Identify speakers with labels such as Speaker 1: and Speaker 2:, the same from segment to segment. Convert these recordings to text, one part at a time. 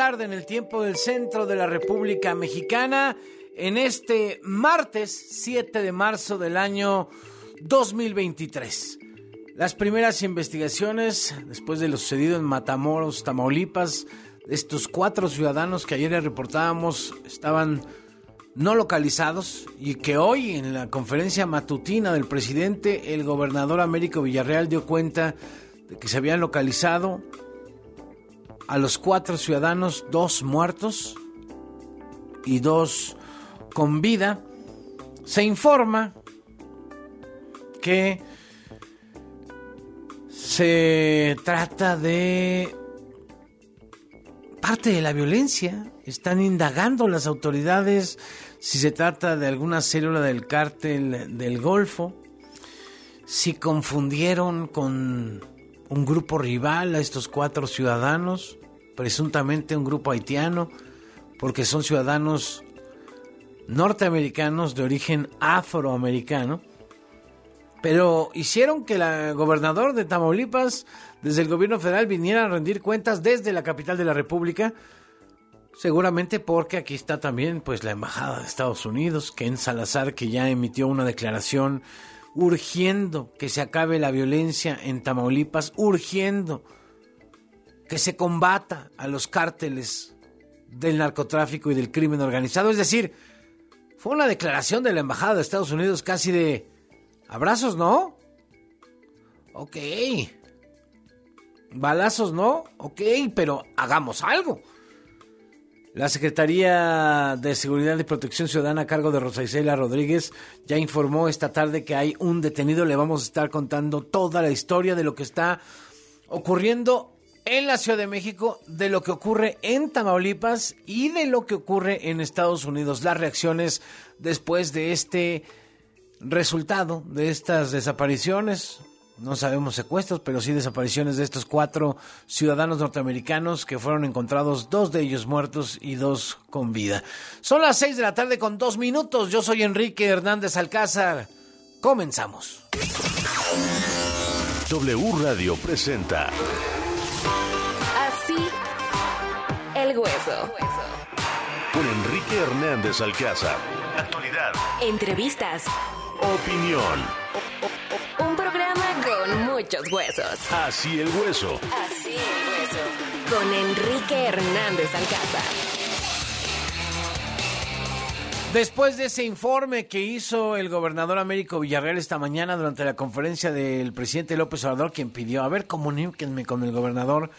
Speaker 1: tarde en el tiempo del centro de la República Mexicana en este martes 7 de marzo del año 2023. Las primeras investigaciones, después de lo sucedido en Matamoros, Tamaulipas, estos cuatro ciudadanos que ayer reportábamos estaban no localizados y que hoy en la conferencia matutina del presidente, el gobernador Américo Villarreal dio cuenta de que se habían localizado a los cuatro ciudadanos, dos muertos y dos con vida. Se informa que se trata de parte de la violencia. Están indagando las autoridades si se trata de alguna célula del cártel del Golfo, si confundieron con un grupo rival a estos cuatro ciudadanos, presuntamente un grupo haitiano, porque son ciudadanos norteamericanos de origen afroamericano, pero hicieron que el gobernador de Tamaulipas, desde el gobierno federal, viniera a rendir cuentas desde la capital de la República, seguramente porque aquí está también pues la embajada de Estados Unidos, Ken Salazar, que ya emitió una declaración urgiendo que se acabe la violencia en Tamaulipas, urgiendo que se combata a los cárteles del narcotráfico y del crimen organizado. Es decir, fue una declaración de la Embajada de Estados Unidos casi de abrazos, ¿no? Ok. Balazos, ¿no? Ok, pero hagamos algo. La Secretaría de Seguridad y Protección Ciudadana a cargo de Rosa Isela Rodríguez ya informó esta tarde que hay un detenido. Le vamos a estar contando toda la historia de lo que está ocurriendo en la Ciudad de México, de lo que ocurre en Tamaulipas y de lo que ocurre en Estados Unidos. Las reacciones después de este resultado de estas desapariciones no sabemos secuestros, pero sí desapariciones de estos cuatro ciudadanos norteamericanos que fueron encontrados, dos de ellos muertos y dos con vida. Son las seis de la tarde con dos minutos. Yo soy Enrique Hernández Alcázar. Comenzamos.
Speaker 2: W Radio presenta.
Speaker 3: El hueso.
Speaker 2: Con Enrique Hernández Alcázar. Actualidad.
Speaker 3: Entrevistas.
Speaker 2: Opinión.
Speaker 3: Un programa con muchos huesos.
Speaker 2: Así el hueso.
Speaker 3: Así el hueso. Con Enrique Hernández Alcázar.
Speaker 1: Después de ese informe que hizo el gobernador Américo Villarreal esta mañana durante la conferencia del presidente López Obrador, quien pidió, a ver, comuníquenme con el gobernador,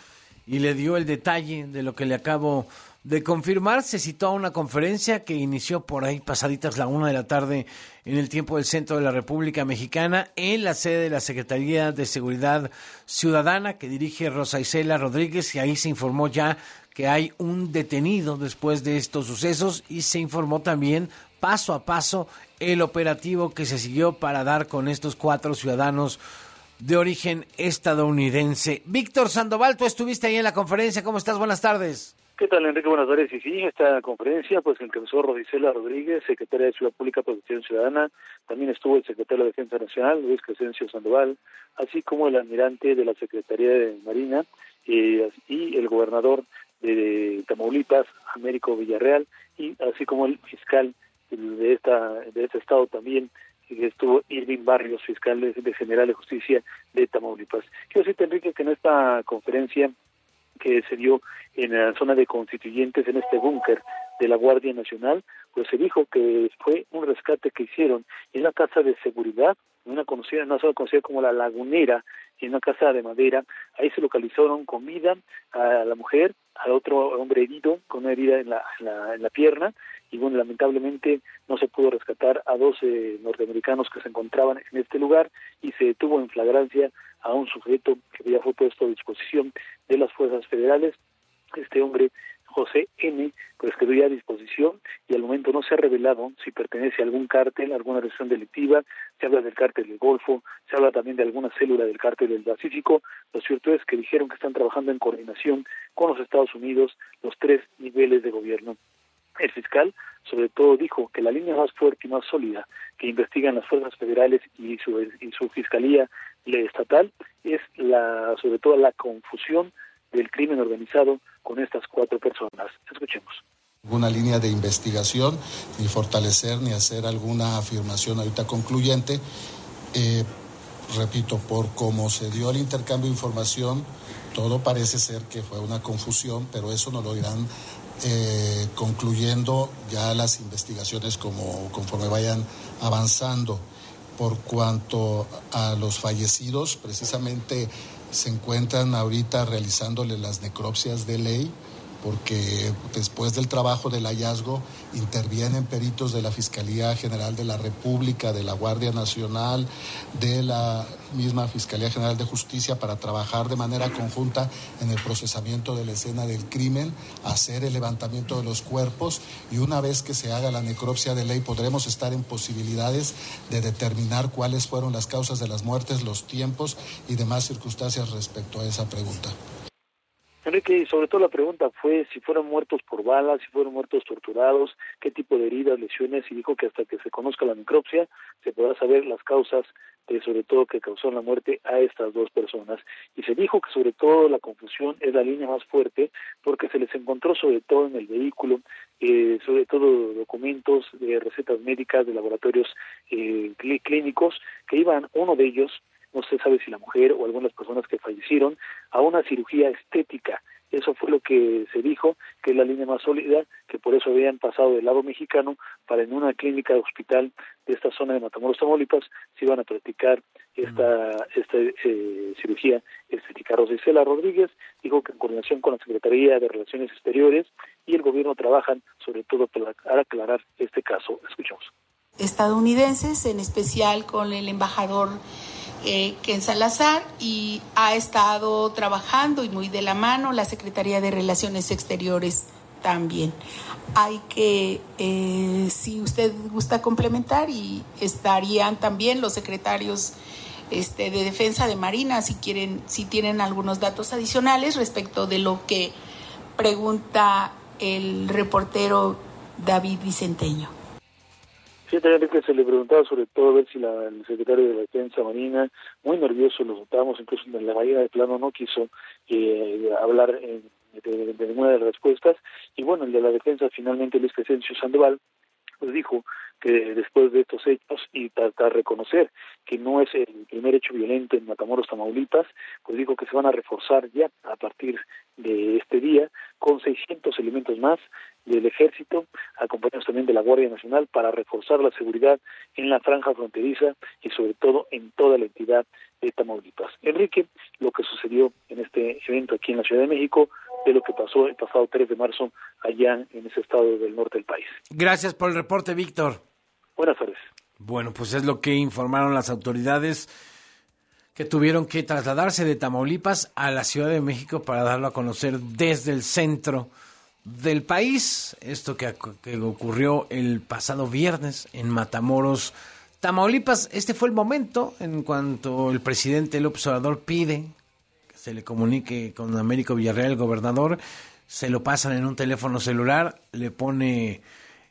Speaker 1: y le dio el detalle de lo que le acabo de confirmar, se citó a una conferencia que inició por ahí pasaditas la una de la tarde en el tiempo del centro de la República Mexicana, en la sede de la Secretaría de Seguridad Ciudadana que dirige Rosa Isela Rodríguez, y ahí se informó ya que hay un detenido después de estos sucesos y se informó también paso a paso el operativo que se siguió para dar con estos cuatro ciudadanos de origen estadounidense. Víctor Sandoval, tú estuviste ahí en la conferencia, ¿cómo estás? Buenas tardes.
Speaker 4: ¿Qué tal, Enrique? Buenas tardes. Y sí, esta conferencia, pues encabezó Rodicela Rodríguez, secretaria de Ciudad Pública Protección Ciudadana. También estuvo el secretario de Defensa Nacional, Luis Crescencio Sandoval, así como el almirante de la Secretaría de Marina eh, y el gobernador de Tamaulipas, Américo Villarreal, y así como el fiscal de esta de este estado también, que estuvo Irving Barrios, fiscal de, General de Justicia de Tamaulipas. Quiero decirte, Enrique, que en esta conferencia que se dio en la zona de constituyentes en este búnker de la Guardia Nacional, pues se dijo que fue un rescate que hicieron en una casa de seguridad, una conocida, no solo conocida como la Lagunera, en una casa de madera, ahí se localizaron con vida a la mujer, al otro hombre herido, con una herida en la, en la, en la pierna, y bueno, lamentablemente no se pudo rescatar a 12 norteamericanos que se encontraban en este lugar y se detuvo en flagrancia a un sujeto que ya fue puesto a disposición de las fuerzas federales. Este hombre, José N., pues quedó ya a disposición y al momento no se ha revelado si pertenece a algún cártel, alguna organización delictiva, se habla del cártel del Golfo, se habla también de alguna célula del cártel del Pacífico. Lo cierto es que dijeron que están trabajando en coordinación con los Estados Unidos, los tres niveles de gobierno. El fiscal, sobre todo, dijo que la línea más fuerte y más sólida que investigan las fuerzas federales y su, y su fiscalía estatal es la, sobre todo, la confusión del crimen organizado con estas cuatro personas. Escuchemos
Speaker 5: una línea de investigación, ni fortalecer ni hacer alguna afirmación ahorita concluyente. Eh, repito, por cómo se dio el intercambio de información, todo parece ser que fue una confusión, pero eso nos lo irán eh, concluyendo ya las investigaciones como, conforme vayan avanzando. Por cuanto a los fallecidos, precisamente se encuentran ahorita realizándole las necropsias de ley porque después del trabajo del hallazgo intervienen peritos de la Fiscalía General de la República, de la Guardia Nacional, de la misma Fiscalía General de Justicia para trabajar de manera conjunta en el procesamiento de la escena del crimen, hacer el levantamiento de los cuerpos y una vez que se haga la necropsia de ley podremos estar en posibilidades de determinar cuáles fueron las causas de las muertes, los tiempos y demás circunstancias respecto a esa pregunta.
Speaker 4: Sobre todo la pregunta fue si fueron muertos por balas, si fueron muertos torturados, qué tipo de heridas, lesiones, y dijo que hasta que se conozca la necropsia se podrá saber las causas de sobre todo que causó la muerte a estas dos personas. Y se dijo que sobre todo la confusión es la línea más fuerte porque se les encontró sobre todo en el vehículo, eh, sobre todo documentos de recetas médicas de laboratorios eh, clínicos que iban, uno de ellos no se sabe si la mujer o algunas personas que fallecieron, a una cirugía estética. Eso fue lo que se dijo, que es la línea más sólida, que por eso habían pasado del lado mexicano para en una clínica de hospital de esta zona de Matamoros, Tamaulipas, se iban a practicar esta, esta eh, cirugía estética. Rosicela Rodríguez dijo que en coordinación con la Secretaría de Relaciones Exteriores y el gobierno trabajan sobre todo para aclarar este caso. Escuchamos.
Speaker 6: Estadounidenses, en especial con el embajador eh, Ken Salazar y ha estado trabajando y muy de la mano la Secretaría de Relaciones Exteriores también. Hay que, eh, si usted gusta complementar, y estarían también los secretarios este, de Defensa de Marina, si quieren, si tienen algunos datos adicionales respecto de lo que pregunta el reportero David Vicenteño.
Speaker 4: Sí, también que se le preguntaba sobre todo a ver si la, el secretario de la Defensa Marina, muy nervioso, lo notábamos incluso en la bahía de plano, no quiso eh, hablar de, ninguna de las respuestas. Y bueno, el de la Defensa finalmente, Luis Crescencio Sandoval, pues dijo que después de estos hechos y de reconocer que no es el primer hecho violento en Matamoros, Tamaulipas, pues dijo que se van a reforzar ya a partir de este día con 600 elementos más del Ejército, acompañados también de la Guardia Nacional, para reforzar la seguridad en la franja fronteriza y sobre todo en toda la entidad de Tamaulipas. Enrique, lo que sucedió en este evento aquí en la Ciudad de México, de lo que pasó el pasado 3 de marzo allá en ese estado del norte del país.
Speaker 1: Gracias por el reporte, Víctor.
Speaker 4: Buenas tardes.
Speaker 1: Bueno, pues es lo que informaron las autoridades que tuvieron que trasladarse de Tamaulipas a la Ciudad de México para darlo a conocer desde el centro del país. Esto que, ocurrió el pasado viernes en Matamoros, Tamaulipas. Este fue el momento en cuanto el presidente López Obrador pide que se le comunique con Américo Villarreal, el gobernador. Se lo pasan en un teléfono celular, le pone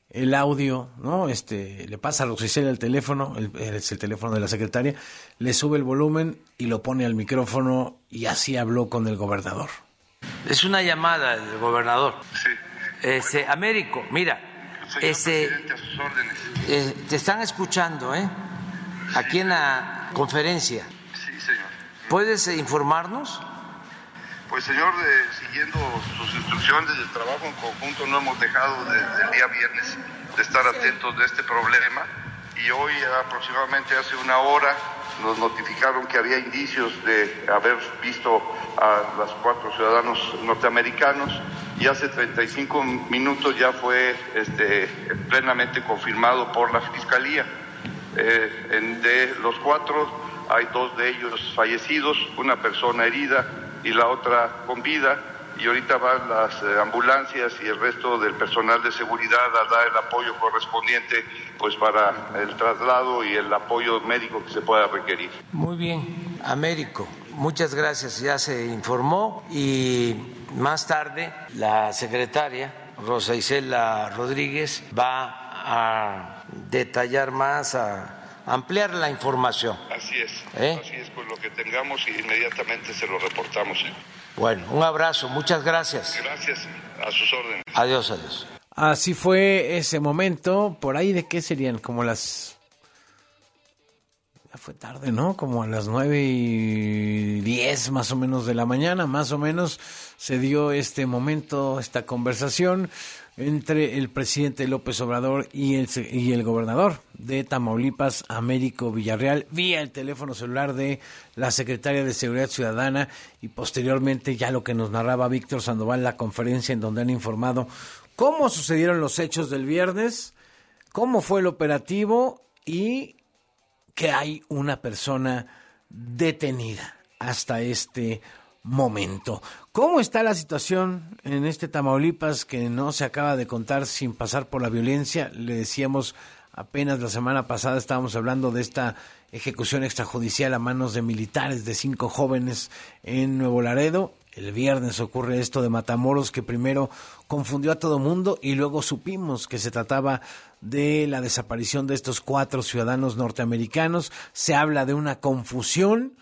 Speaker 1: el audio, ¿no? Este, le pasa a Rosicela el teléfono, es el teléfono de la secretaria, le sube el volumen y lo pone al micrófono y así habló con el gobernador.
Speaker 7: Es una llamada del gobernador. Sí. Este, Américo, mira, este, eh, te están escuchando, ¿eh? Aquí en la conferencia. ¿Puedes eh, informarnos?
Speaker 8: Pues, señor, siguiendo sus instrucciones del trabajo en conjunto, no hemos dejado desde el día viernes de estar atentos de este problema y hoy aproximadamente hace una hora nos notificaron que había indicios de haber visto a los cuatro ciudadanos norteamericanos y hace 35 minutos ya fue este, plenamente confirmado por la Fiscalía. Eh, de los cuatro hay dos de ellos fallecidos, una persona herida y la otra con vida. Y ahorita van las eh, ambulancias y el resto del personal de seguridad a dar el apoyo correspondiente pues para el traslado y el apoyo médico que se pueda requerir.
Speaker 7: Muy bien, Américo, muchas gracias, ya se informó. Y más tarde la secretaria Rosa Isela Rodríguez va a detallar más, a ampliar la información.
Speaker 8: Así es, ¿Eh? así es, pues lo que tengamos y inmediatamente se lo reportamos.
Speaker 7: Bueno, un abrazo, muchas gracias.
Speaker 8: Gracias, a sus órdenes.
Speaker 7: Adiós, adiós.
Speaker 1: Así fue ese momento, por ahí de qué serían, como las... Ya fue tarde, ¿no? Como a las nueve y diez más o menos de la mañana, más o menos se dio este momento, esta conversación entre el presidente López Obrador y el, y el gobernador de Tamaulipas, Américo Villarreal, vía el teléfono celular de la secretaria de Seguridad Ciudadana y posteriormente ya lo que nos narraba Víctor Sandoval, la conferencia en donde han informado cómo sucedieron los hechos del viernes, cómo fue el operativo y que hay una persona detenida hasta este momento. ¿Cómo está la situación en este Tamaulipas que no se acaba de contar sin pasar por la violencia? Le decíamos apenas la semana pasada estábamos hablando de esta ejecución extrajudicial a manos de militares de cinco jóvenes en Nuevo Laredo. El viernes ocurre esto de Matamoros que primero confundió a todo mundo y luego supimos que se trataba de la desaparición de estos cuatro ciudadanos norteamericanos. Se habla de una confusión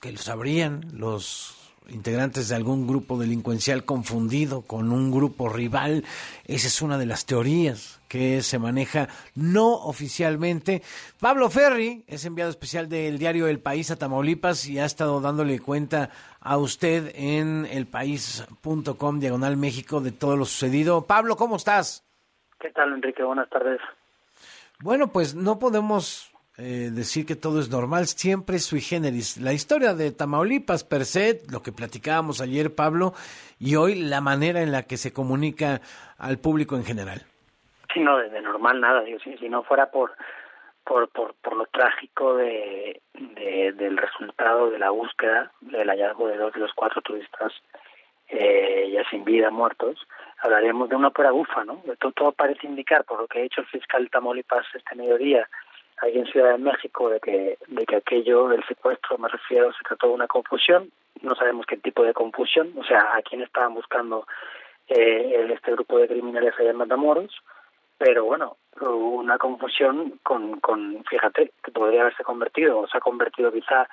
Speaker 1: que lo sabrían los integrantes de algún grupo delincuencial confundido con un grupo rival. Esa es una de las teorías que se maneja no oficialmente. Pablo Ferri es enviado especial del diario El País a Tamaulipas y ha estado dándole cuenta a usted en elpaís.com diagonal México de todo lo sucedido. Pablo, ¿cómo estás?
Speaker 9: ¿Qué tal, Enrique? Buenas tardes.
Speaker 1: Bueno, pues no podemos eh, decir que todo es normal, siempre es sui generis. La historia de Tamaulipas per se, lo que platicábamos ayer, Pablo, y hoy la manera en la que se comunica al público en general.
Speaker 9: Sí, no, de, normal nada, digo, si, si no fuera por, por, por, lo trágico de, del resultado de la búsqueda, del hallazgo de dos de los cuatro turistas eh, ya sin vida, muertos, hablaríamos de una pura bufa, ¿no? Todo, todo parece indicar, por lo que ha hecho el fiscal Tamaulipas este mediodía, ahí en Ciudad de México de que, de que aquello del secuestro, me refiero, se trató de una confusión, no sabemos qué tipo de confusión, o sea, a quién estaban buscando eh, este grupo de criminales allá en Matamoros, pero bueno, una confusión con, con, fíjate, que podría haberse convertido, o se ha convertido quizá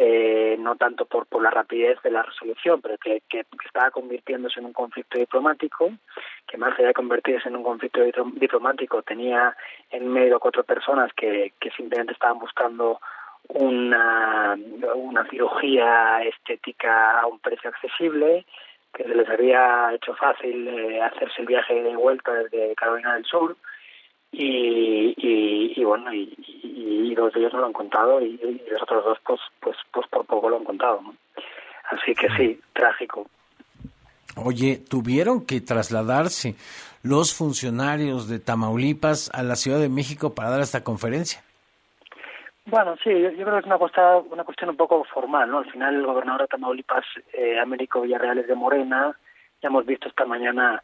Speaker 9: eh, no tanto por, por la rapidez de la resolución, pero que, estaba convirtiéndose en un conflicto diplomático, que más allá de convertirse en un conflicto diplomático tenía en medio cuatro personas que, que simplemente estaban buscando una, una cirugía estética a un precio accesible, que se les había hecho fácil eh, hacerse el viaje de vuelta desde Carolina del Sur, y, y, bueno y, y, dos de ellos no lo han contado y, los otros dos pues pues pues por poco lo han contado ¿no? así que sí trágico
Speaker 1: Oye, tuvieron que trasladarse los funcionarios de Tamaulipas a la Ciudad de México para dar esta conferencia.
Speaker 9: Bueno, sí, yo, creo que es una, cuestión, una cuestión un poco formal, ¿no? Al final el gobernador de Tamaulipas, eh, Américo Villarreal, es de Morena. Ya hemos visto esta mañana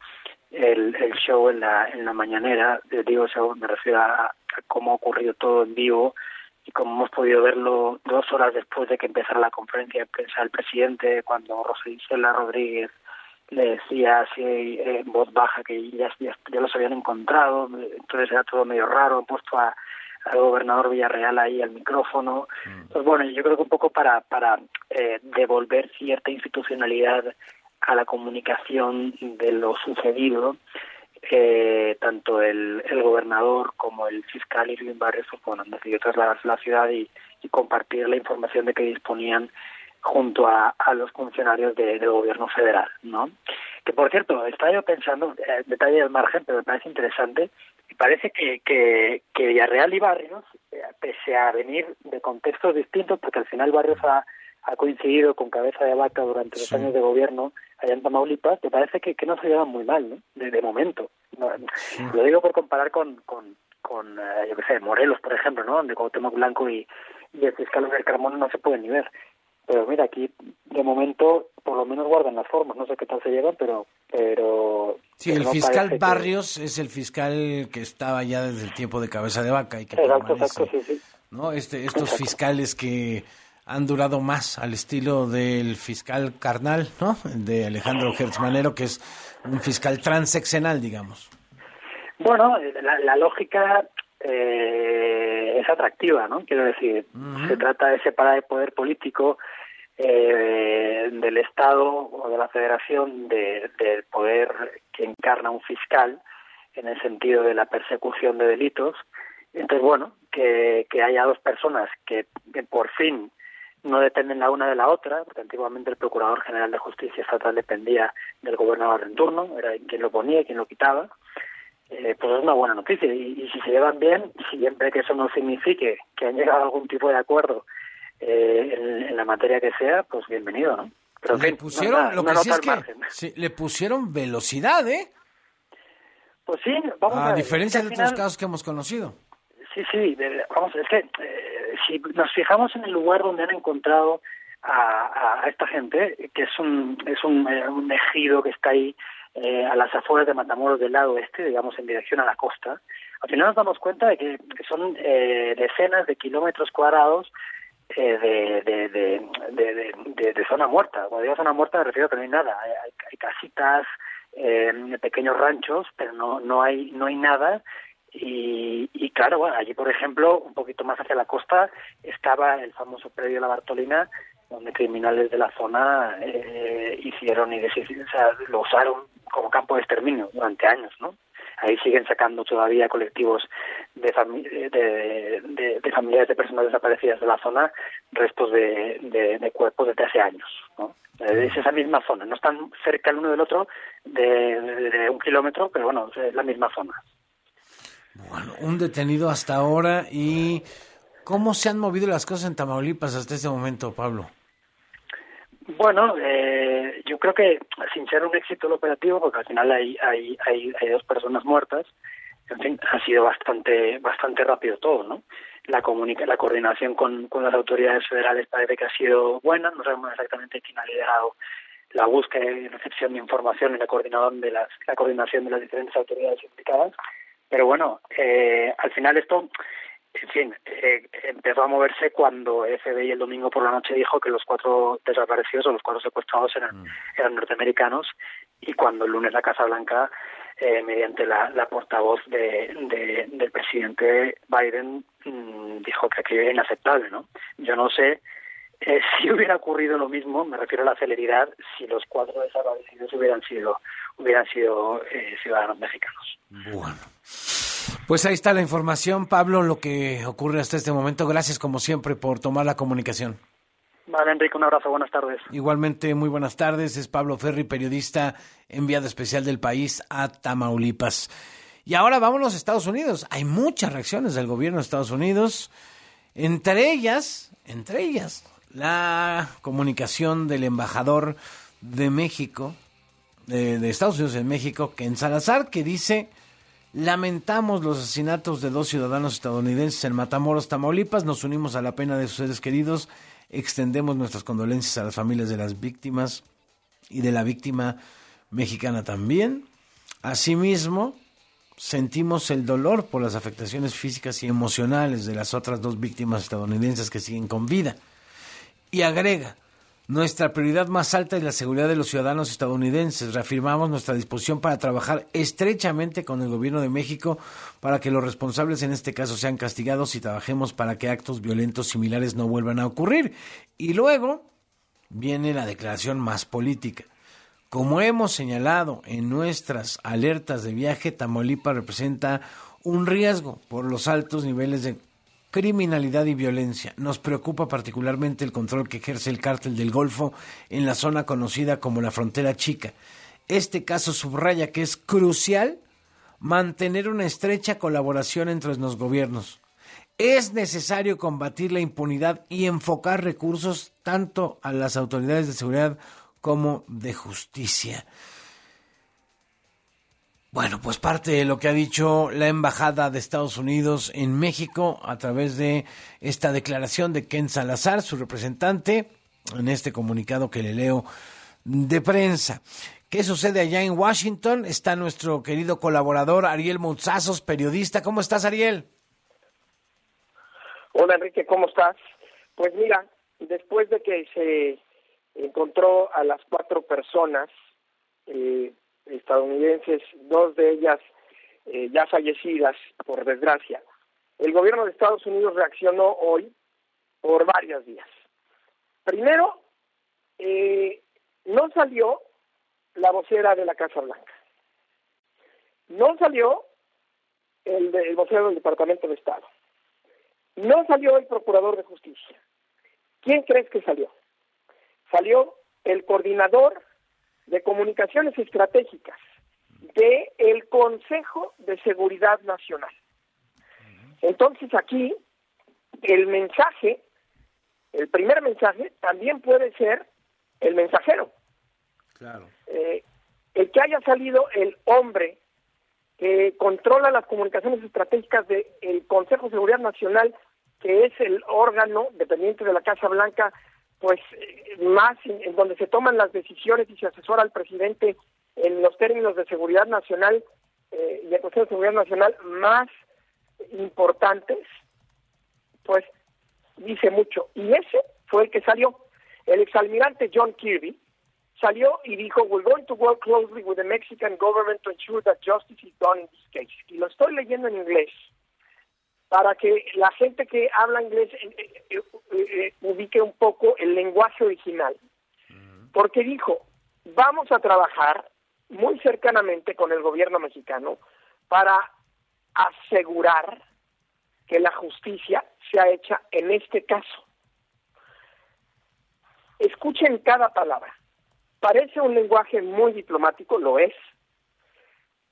Speaker 9: el, el show en la, en la mañanera, digo show, me refiero a, cómo ha ocurrido todo en vivo y cómo hemos podido verlo dos horas después de que empezara la conferencia de prensa del presidente, cuando Rosa Isela Rodríguez le decía así eh, en voz baja que ya, ya, los habían encontrado, entonces era todo medio raro, han puesto a, al gobernador Villarreal ahí al micrófono. Mm. Pues bueno, yo creo que un poco para, para eh, devolver cierta institucionalidad a la comunicación de lo sucedido, eh, tanto el, el, gobernador como el fiscal Irving Barrios bueno, han decidido trasladarse a la ciudad y, compartir la información de que disponían junto a, a los funcionarios de, del gobierno federal, ¿no? Que por cierto, estaba yo pensando, eh, detalle del margen, pero me parece interesante, parece que, que, que Villarreal y Barrios, eh, pese a venir de contextos distintos, porque al final Barrios ha ha coincidido con Cabeza de Vaca durante los años de gobierno allá en Tamaulipas, me parece que, que no se llevan muy mal, ¿no? De, momento. Lo digo por comparar con, con, con eh, yo qué sé, Morelos, por ejemplo, ¿no? Donde Cuauhtémoc Blanco y, y el fiscal del Carmona no se pueden ni ver. Pero mira, aquí de momento por lo menos guardan las formas, no sé qué tal se llevan, pero... pero
Speaker 1: sí, el fiscal Barrios es el fiscal que estaba ya desde el tiempo de Cabeza de Vaca y que exacto, exacto, sí, sí. ¿no? Este, estos fiscales que han durado más al estilo del fiscal carnal, ¿no? De Alejandro Manero, que es un fiscal transeccional, digamos.
Speaker 9: Bueno, la, lógica eh, es atractiva, ¿no? Quiero decir, se trata de separar el poder político eh, del Estado o de la Federación de, del poder que encarna un fiscal en el sentido de la persecución de delitos. Entonces, bueno, que, que haya dos personas que, que por fin no dependen la una de la otra, porque antiguamente el Procurador General de Justicia Estatal dependía del gobernador en turno, era quien lo ponía y quien lo quitaba, eh, pues es una buena noticia. Y, si se llevan bien, siempre que eso no signifique que han llegado a algún tipo de acuerdo eh, en, la materia que sea, pues bienvenido, ¿no?
Speaker 1: Pero le pusieron, lo que sí es que le pusieron velocidad, ¿eh?
Speaker 9: Pues sí, vamos
Speaker 1: a, a diferencia de otros casos que hemos conocido.
Speaker 9: Sí, sí, vamos, es que eh, si nos fijamos en el lugar donde han encontrado a, a esta gente, que es un, es un, eh, un ejido que está ahí eh, a las afueras de Matamoros del lado oeste, digamos en dirección a la costa, al final nos damos cuenta de que son eh, decenas de kilómetros cuadrados de, de, de, zona muerta. Cuando digo zona muerta me refiero a que no hay nada. Hay, hay casitas, eh, pequeños ranchos, pero no, no, hay, no hay nada y, y claro, allí, por ejemplo, un poquito más hacia la costa, estaba el famoso predio La Bartolina, donde criminales de la zona eh, hicieron y o lo usaron como campo de exterminio durante años, ¿no? Ahí siguen sacando todavía colectivos de, de, de, familiares de personas desaparecidas de la zona restos de, de, cuerpos desde hace años, ¿no? Es esa misma zona, no están cerca el uno del otro de, un kilómetro, pero bueno, es la misma zona.
Speaker 1: Bueno, un detenido hasta ahora y ¿cómo se han movido las cosas en Tamaulipas hasta este momento, Pablo?
Speaker 9: Bueno, eh, yo creo que sin ser un éxito el operativo, porque al final hay, hay, hay, dos personas muertas, en fin, ha sido bastante bastante rápido todo, ¿no? La comunica, la coordinación con, con las autoridades federales parece que ha sido buena, no sabemos exactamente quién ha liderado la búsqueda y recepción de información y la de la coordinación de las diferentes autoridades implicadas, pero bueno, eh, al final esto en fin, eh, empezó a moverse cuando FBI el domingo por la noche dijo que los cuatro desaparecidos o los cuatro secuestrados eran, mm. eran norteamericanos y cuando el lunes la Casa Blanca, eh, mediante la, la portavoz de, de, del presidente Biden, mm, dijo que aquello era inaceptable, ¿no? Yo no sé eh, si hubiera ocurrido lo mismo, me refiero a la celeridad, si los cuatro desaparecidos hubieran sido hubieran sido eh, ciudadanos mexicanos.
Speaker 1: Bueno. Pues ahí está la información, Pablo, lo que ocurre hasta este momento. Gracias, como siempre, por tomar la comunicación.
Speaker 9: Vale, Enrique, un abrazo, buenas tardes.
Speaker 1: Igualmente, muy buenas tardes. Es Pablo Ferri, periodista enviado especial del país a Tamaulipas. Y ahora vámonos a Estados Unidos. Hay muchas reacciones del gobierno de Estados Unidos, entre ellas, entre ellas, la comunicación del embajador de México, de, Estados Unidos en México, Ken Salazar, que dice Lamentamos los asesinatos de dos ciudadanos estadounidenses en Matamoros, Tamaulipas. Nos unimos a la pena de sus seres queridos. Extendemos nuestras condolencias a las familias de las víctimas y de la víctima mexicana también. Asimismo, sentimos el dolor por las afectaciones físicas y emocionales de las otras dos víctimas estadounidenses que siguen con vida. Y agrega, nuestra prioridad más alta es la seguridad de los ciudadanos estadounidenses. Reafirmamos nuestra disposición para trabajar estrechamente con el gobierno de México para que los responsables en este caso sean castigados y trabajemos para que actos violentos similares no vuelvan a ocurrir. Y luego viene la declaración más política. Como hemos señalado en nuestras alertas de viaje, Tamaulipas representa un riesgo por los altos niveles de criminalidad y violencia. Nos preocupa particularmente el control que ejerce el cártel del Golfo en la zona conocida como la frontera chica. Este caso subraya que es crucial mantener una estrecha colaboración entre los gobiernos. Es necesario combatir la impunidad y enfocar recursos tanto a las autoridades de seguridad como de justicia. Bueno, pues parte de lo que ha dicho la Embajada de Estados Unidos en México a través de esta declaración de Ken Salazar, su representante, en este comunicado que le leo de prensa. ¿Qué sucede allá en Washington? Está nuestro querido colaborador Ariel Monzazos, periodista. ¿Cómo estás, Ariel?
Speaker 10: Hola, Enrique, ¿cómo estás? Pues mira, después de que se encontró a las cuatro personas eh, estadounidenses, dos de ellas eh, ya fallecidas, por desgracia. El gobierno de Estados Unidos reaccionó hoy por varias vías. Primero, eh, no salió la vocera de la Casa Blanca. No salió el, el vocero del Departamento de Estado. No salió el Procurador de Justicia. ¿Quién crees que salió? Salió el coordinador de comunicaciones estratégicas del el Consejo de Seguridad Nacional. Entonces aquí el mensaje, el primer mensaje, también puede ser el mensajero.
Speaker 1: Claro.
Speaker 10: Eh, el que haya salido el hombre que controla las comunicaciones estratégicas del Consejo de Seguridad Nacional, que es el órgano dependiente de la Casa Blanca, pues más en, donde se toman las decisiones y se asesora al presidente en los términos de seguridad nacional eh, y el Consejo de Seguridad Nacional más importantes, pues dice mucho. Y ese fue el que salió. El exalmirante John Kirby salió y dijo, we're going to work closely with the Mexican government to ensure that justice is done in this case. Y lo estoy leyendo en inglés para que la gente que habla inglés eh, eh, eh, ubique un poco el lenguaje original. Porque dijo, vamos a trabajar muy cercanamente con el gobierno mexicano para asegurar que la justicia sea hecha en este caso. Escuchen cada palabra. Parece un lenguaje muy diplomático, lo es,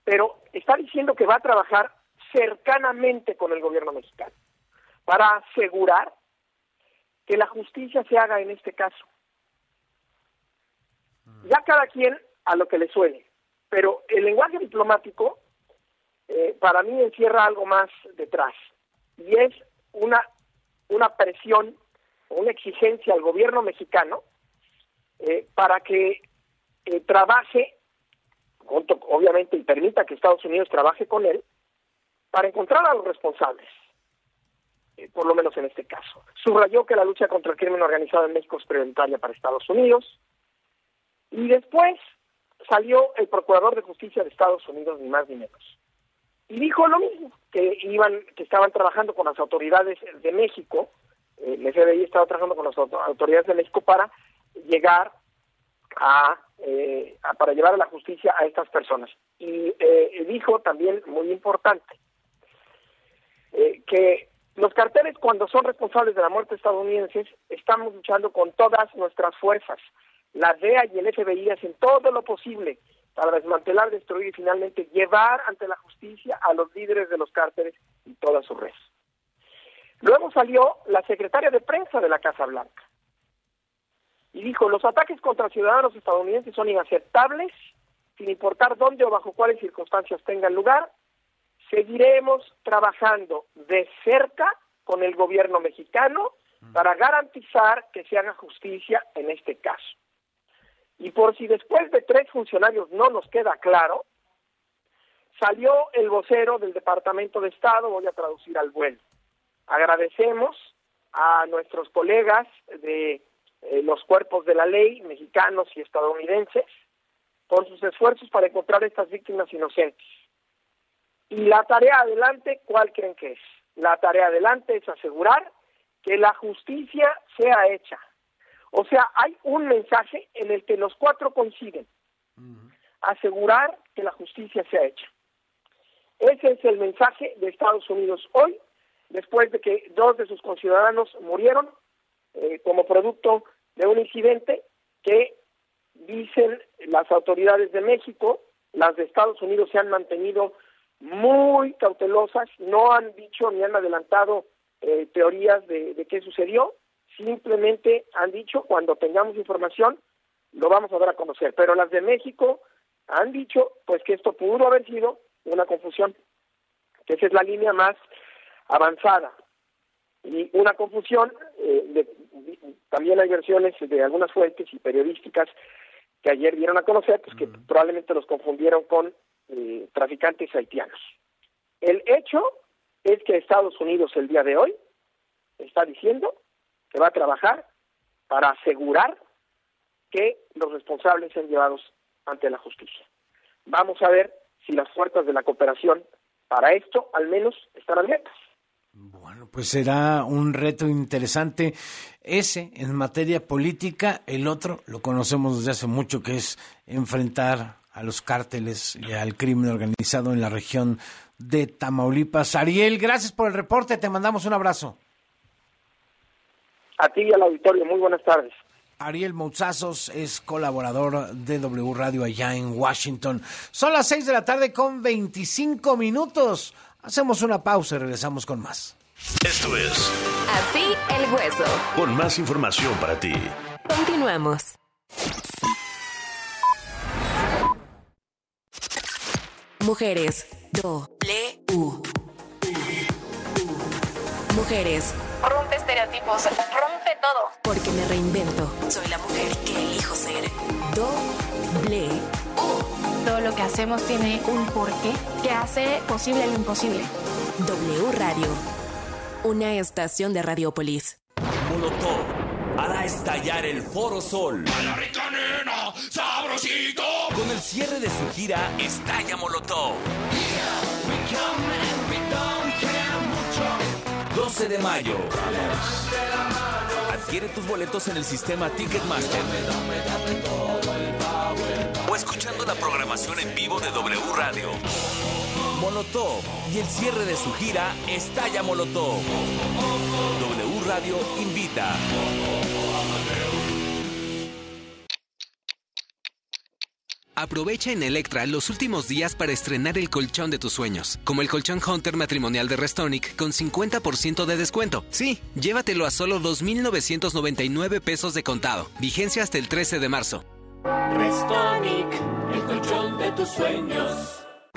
Speaker 10: pero está diciendo que va a trabajar cercanamente con el gobierno mexicano para asegurar que la justicia se haga en este caso. Ya cada quien a lo que le suene, pero el lenguaje diplomático eh, para mí encierra algo más detrás y es una una presión o una exigencia al gobierno mexicano eh, para que eh, trabaje, obviamente, y permita que Estados Unidos trabaje con él, para encontrar a los responsables, eh, por lo menos en este caso. Subrayó que la lucha contra el crimen organizado en México es prioritaria para Estados Unidos, y después salió el Procurador de Justicia de Estados Unidos, ni más ni menos, y dijo lo mismo, que iban, que estaban trabajando con las autoridades de México, eh, el FBI estaba trabajando con las autoridades de México para llegar a, eh, a, para llevar a la justicia a estas personas. Y eh, dijo también, muy importante, eh, que los carteles cuando son responsables de la muerte estadounidenses estamos luchando con todas nuestras fuerzas. La DEA y el FBI hacen todo lo posible para desmantelar, destruir y finalmente llevar ante la justicia a los líderes de los cárteles y toda su red. Luego salió la secretaria de prensa de la Casa Blanca y dijo, los ataques contra ciudadanos estadounidenses son inaceptables, sin importar dónde o bajo cuáles circunstancias tengan lugar, seguiremos trabajando de cerca con el gobierno mexicano para garantizar que se haga justicia en este caso. Y por si después de tres funcionarios no nos queda claro, salió el vocero del Departamento de Estado, voy a traducir al vuelo. Agradecemos a nuestros colegas de eh, los cuerpos de la ley, mexicanos y estadounidenses, por sus esfuerzos para encontrar estas víctimas inocentes. Y la tarea adelante, ¿cuál creen que es? La tarea adelante es asegurar que la justicia sea hecha. O sea, hay un mensaje en el que los cuatro coinciden. Asegurar que la justicia sea hecha. Ese es el mensaje de Estados Unidos hoy, después de que dos de sus conciudadanos murieron eh, como producto de un incidente que dicen las autoridades de México, las de Estados Unidos se han mantenido muy cautelosas, no han dicho ni han adelantado eh, teorías de, de qué sucedió, simplemente han dicho cuando tengamos información lo vamos a dar a conocer, pero las de México han dicho pues que esto pudo haber sido una confusión, que esa es la línea más avanzada. Y una confusión eh, de, también hay versiones de algunas fuentes y periodísticas que ayer dieron a conocer pues que probablemente los confundieron con eh, traficantes haitianos. El hecho es que Estados Unidos el día de hoy está diciendo que va a trabajar para asegurar que los responsables sean llevados ante la justicia. Vamos a ver si las puertas de la cooperación para esto al menos están abiertas.
Speaker 1: Bueno, pues será un reto interesante ese en materia política, el otro lo conocemos desde hace mucho que es enfrentar a los cárteles y al crimen organizado en la región de Tamaulipas. Ariel, gracias por el reporte, te mandamos un abrazo.
Speaker 10: A ti y al auditorio, muy buenas tardes.
Speaker 1: Ariel Mouzazos es colaborador de W Radio allá en Washington. Son las 6 de la tarde con 25 minutos. Hacemos una pausa y regresamos con más.
Speaker 2: Esto es
Speaker 3: Así el hueso.
Speaker 2: con más información para ti.
Speaker 3: Continuamos. Mujeres. W. Mujeres.
Speaker 11: Rompe estereotipos, rompe todo.
Speaker 3: Porque me reinvento. Soy la mujer que elijo ser. Doble.
Speaker 11: Todo lo que hacemos tiene un porqué que hace posible lo imposible.
Speaker 3: W Radio. Una estación de Radiopolis.
Speaker 12: Molotov hará estallar el Foro Sol.
Speaker 13: sabrosito.
Speaker 12: Con el cierre de su gira Estalla Molotov. 12 de mayo. Adquiere tus boletos en el sistema Ticketmaster. O escuchando la programación en vivo de W Radio. Molotov y el cierre de su gira Estalla Molotov. W Radio invita.
Speaker 14: Aprovecha en Electra los últimos días para estrenar el colchón de tus sueños, como el colchón Hunter matrimonial de Restonic con 50% de descuento. Sí, llévatelo a solo 2.999 pesos de contado. Vigencia hasta el 13 de marzo.
Speaker 13: Restonic, el colchón de tus sueños.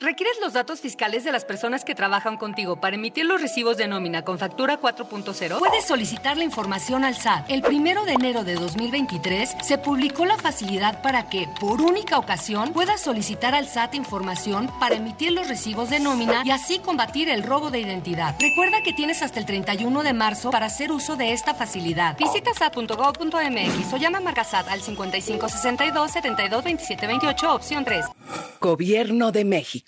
Speaker 15: ¿Requieres los datos fiscales de las personas que trabajan contigo para emitir los recibos de nómina con factura 4.0? Puedes solicitar la información al SAT. El primero de enero de 2023 se publicó la facilidad para que, por única ocasión, puedas solicitar al SAT información para emitir los recibos de nómina y así combatir el robo de identidad. Recuerda que tienes hasta el 31 de marzo para hacer uso de esta facilidad. Visita sat.gov.mx o llama a Marca SAT al 5562 72 27 28 opción 3.
Speaker 16: Gobierno de México.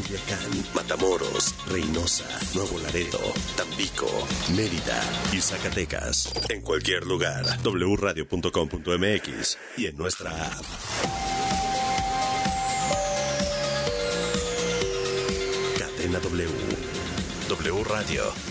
Speaker 2: Matamoros, Reynosa, Nuevo Laredo, Tampico, Mérida y Zacatecas. En cualquier lugar, wradio.com.mx y en nuestra app. Cadena W. W Radio.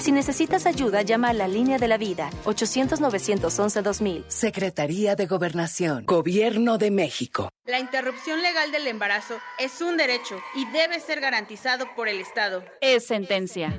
Speaker 17: Si necesitas ayuda, llama a la línea de la vida 800-911-2000.
Speaker 16: Secretaría de Gobernación. Gobierno de México.
Speaker 18: La interrupción legal del embarazo es un derecho y debe ser garantizado por el Estado.
Speaker 19: Es sentencia.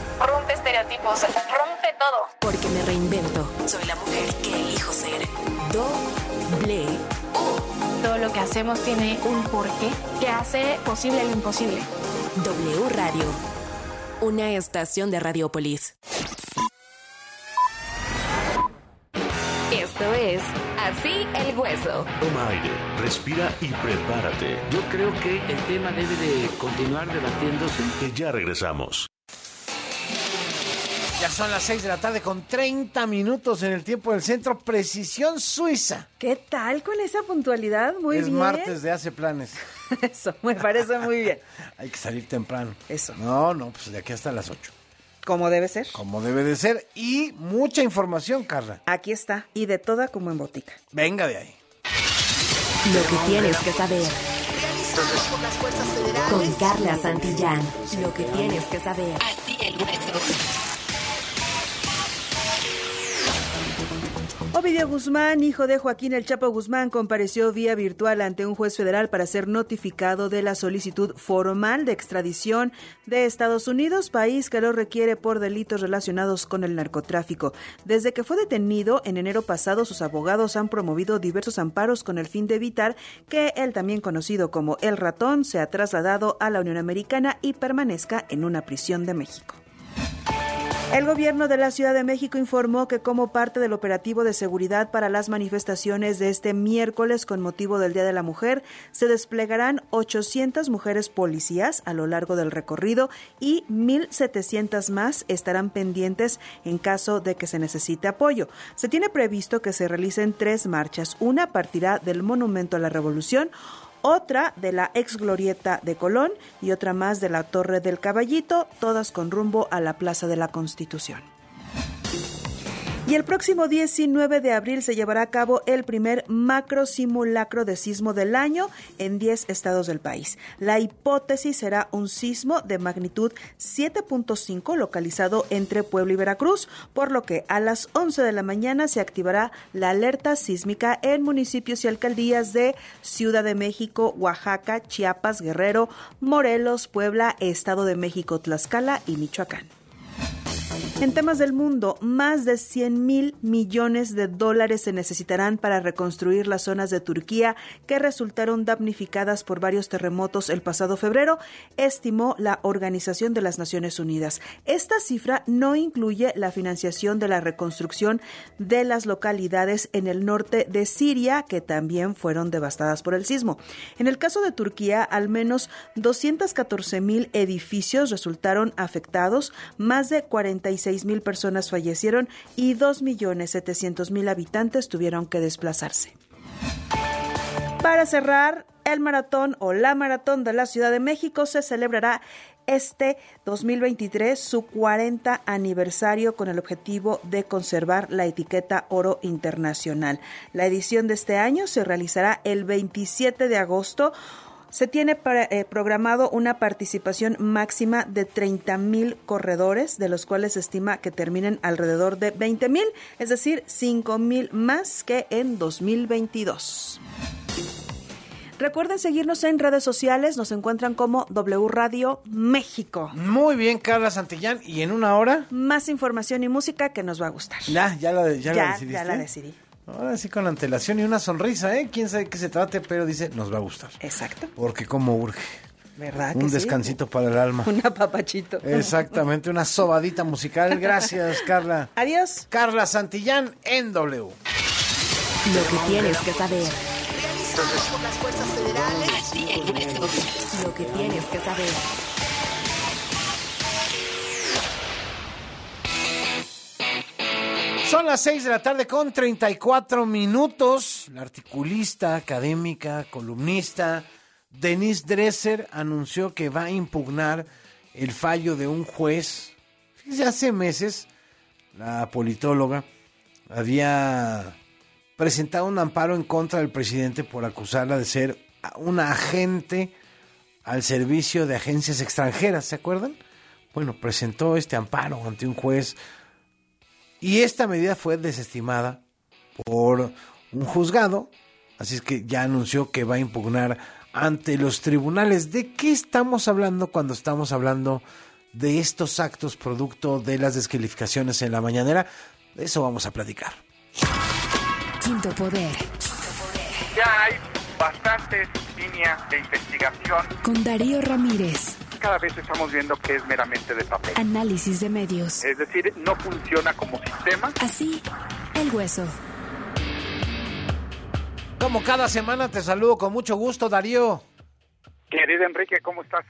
Speaker 11: Rompe estereotipos, rompe todo.
Speaker 3: Porque me reinvento. Soy la mujer que elijo ser. Doble U.
Speaker 11: Todo lo que hacemos tiene un porqué que hace posible lo imposible.
Speaker 3: W Radio. Una estación de Radiopolis. Esto es Así el Hueso.
Speaker 2: Toma aire, respira y prepárate.
Speaker 20: Yo creo que el tema debe de continuar debatiéndose.
Speaker 2: Que ya regresamos.
Speaker 1: Ya son las 6 de la tarde con 30 minutos en el tiempo del centro. Precisión Suiza.
Speaker 19: ¿Qué tal con esa puntualidad? Muy
Speaker 1: es
Speaker 19: bien.
Speaker 1: martes de hace planes.
Speaker 19: Eso, me parece muy bien.
Speaker 1: Hay que salir temprano.
Speaker 19: Eso.
Speaker 1: No, no, pues de aquí hasta las 8.
Speaker 19: Como debe ser.
Speaker 1: Como debe de ser. Y mucha información, Carla.
Speaker 19: Aquí está. Y de toda como en botica.
Speaker 1: Venga de ahí.
Speaker 3: Lo que tienes que saber. Con Carla Santillán. Lo que tienes que saber. Así el Hueso.
Speaker 19: Ovidio Guzmán, hijo de Joaquín El Chapo Guzmán, compareció vía virtual ante un juez federal para ser notificado de la solicitud formal de extradición de Estados Unidos, país que lo requiere por delitos relacionados con el narcotráfico. Desde que fue detenido en enero pasado, sus abogados han promovido diversos amparos con el fin de evitar que el también conocido como El Ratón sea trasladado a la Unión Americana y permanezca en una prisión de México. El gobierno de la Ciudad de México informó que como parte del operativo de seguridad para las manifestaciones de este miércoles con motivo del Día de la Mujer, se desplegarán 800 mujeres policías a lo largo del recorrido y 1.700 más estarán pendientes en caso de que se necesite apoyo. Se tiene previsto que se realicen tres marchas. Una partirá del Monumento a la Revolución, otra de la ex glorieta de Colón y otra más de la Torre del Caballito, todas con rumbo a la Plaza de la Constitución. Y el próximo 19 de abril se llevará a cabo el primer macro simulacro de sismo del año en 10 estados del país. La hipótesis será un sismo de magnitud 7.5 localizado entre Puebla y Veracruz, por lo que a las 11 de la mañana se activará la alerta sísmica en municipios y alcaldías de Ciudad de México, Oaxaca, Chiapas, Guerrero, Morelos, Puebla, Estado de México, Tlaxcala y Michoacán. En temas del mundo, más de 100 mil millones de dólares se necesitarán para reconstruir las zonas de Turquía que resultaron damnificadas por varios terremotos el pasado febrero, estimó la Organización de las Naciones Unidas. Esta cifra no incluye la financiación de la reconstrucción de las localidades en el norte de Siria, que también fueron devastadas por el sismo. En el caso de Turquía, al menos 214 mil edificios resultaron afectados, más de 46 mil personas fallecieron y 2.700.000 habitantes tuvieron que desplazarse. Para cerrar, el maratón o la maratón de la Ciudad de México se celebrará este 2023 su 40 aniversario con el objetivo de conservar la etiqueta oro internacional. La edición de este año se realizará el 27 de agosto. Se tiene para, eh, programado una participación máxima de 30 mil corredores, de los cuales se estima que terminen alrededor de 20 mil, es decir, 5 mil más que en 2022. Recuerden seguirnos en redes sociales, nos encuentran como W Radio México.
Speaker 1: Muy bien, Carla Santillán. ¿Y en una hora?
Speaker 19: Más información y música que nos va a gustar.
Speaker 1: Ya, ya la, ya,
Speaker 19: ya
Speaker 1: la decidiste.
Speaker 19: Ya la decidí.
Speaker 1: Ahora sí con antelación y una sonrisa, ¿eh? Quién sabe qué se trate, pero dice, nos va a gustar.
Speaker 19: Exacto.
Speaker 1: Porque como urge.
Speaker 19: ¿Verdad
Speaker 1: Un
Speaker 19: que sí?
Speaker 1: descansito para el alma.
Speaker 19: Un apapachito.
Speaker 1: Exactamente, una sobadita musical. Gracias, Carla.
Speaker 19: Adiós.
Speaker 1: Carla Santillán en W.
Speaker 3: Lo que tienes que saber.
Speaker 13: por las fuerzas federales.
Speaker 3: Lo que tienes que saber.
Speaker 1: Son las 6 de la tarde con 34 minutos. La articulista, académica, columnista Denise Dresser anunció que va a impugnar el fallo de un juez Fíjese, hace meses la politóloga había presentado un amparo en contra del presidente por acusarla de ser una agente al servicio de agencias extranjeras, ¿se acuerdan? Bueno, presentó este amparo ante un juez y esta medida fue desestimada por un juzgado, así es que ya anunció que va a impugnar ante los tribunales. ¿De qué estamos hablando cuando estamos hablando de estos actos producto de las descalificaciones en la mañanera? De eso vamos a platicar.
Speaker 21: Quinto poder.
Speaker 22: Ya hay bastantes líneas de investigación.
Speaker 21: Con Darío Ramírez.
Speaker 22: Cada vez estamos viendo que es meramente de papel.
Speaker 21: Análisis de medios.
Speaker 22: Es decir, no funciona como sistema.
Speaker 21: Así, el hueso.
Speaker 1: Como cada semana te saludo con mucho gusto, Darío.
Speaker 22: Querido Enrique, ¿cómo estás?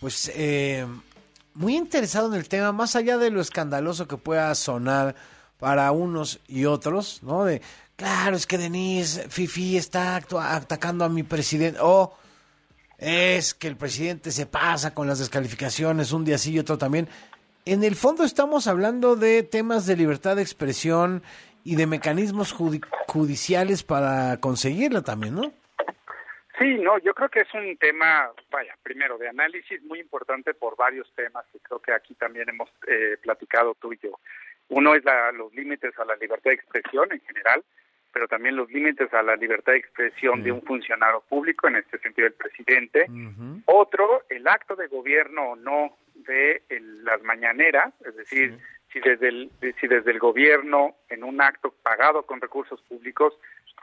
Speaker 1: Pues eh, muy interesado en el tema, más allá de lo escandaloso que pueda sonar para unos y otros, ¿no? De, claro, es que Denise Fifi está atacando a mi presidente, o es que el presidente se pasa con las descalificaciones un día y otro también. En el fondo estamos hablando de temas de libertad de expresión y de mecanismos judiciales para conseguirla también, ¿no?
Speaker 22: Sí, no, yo creo que es un tema, vaya, primero de análisis muy importante por varios temas que creo que aquí también hemos eh, platicado tú y yo. Uno es la, los límites a la libertad de expresión en general, pero también los límites a la libertad de expresión de un funcionario público, en este sentido el presidente. Otro, el acto de gobierno o no de las mañaneras, es decir, si desde el si desde el gobierno en un acto pagado con recursos públicos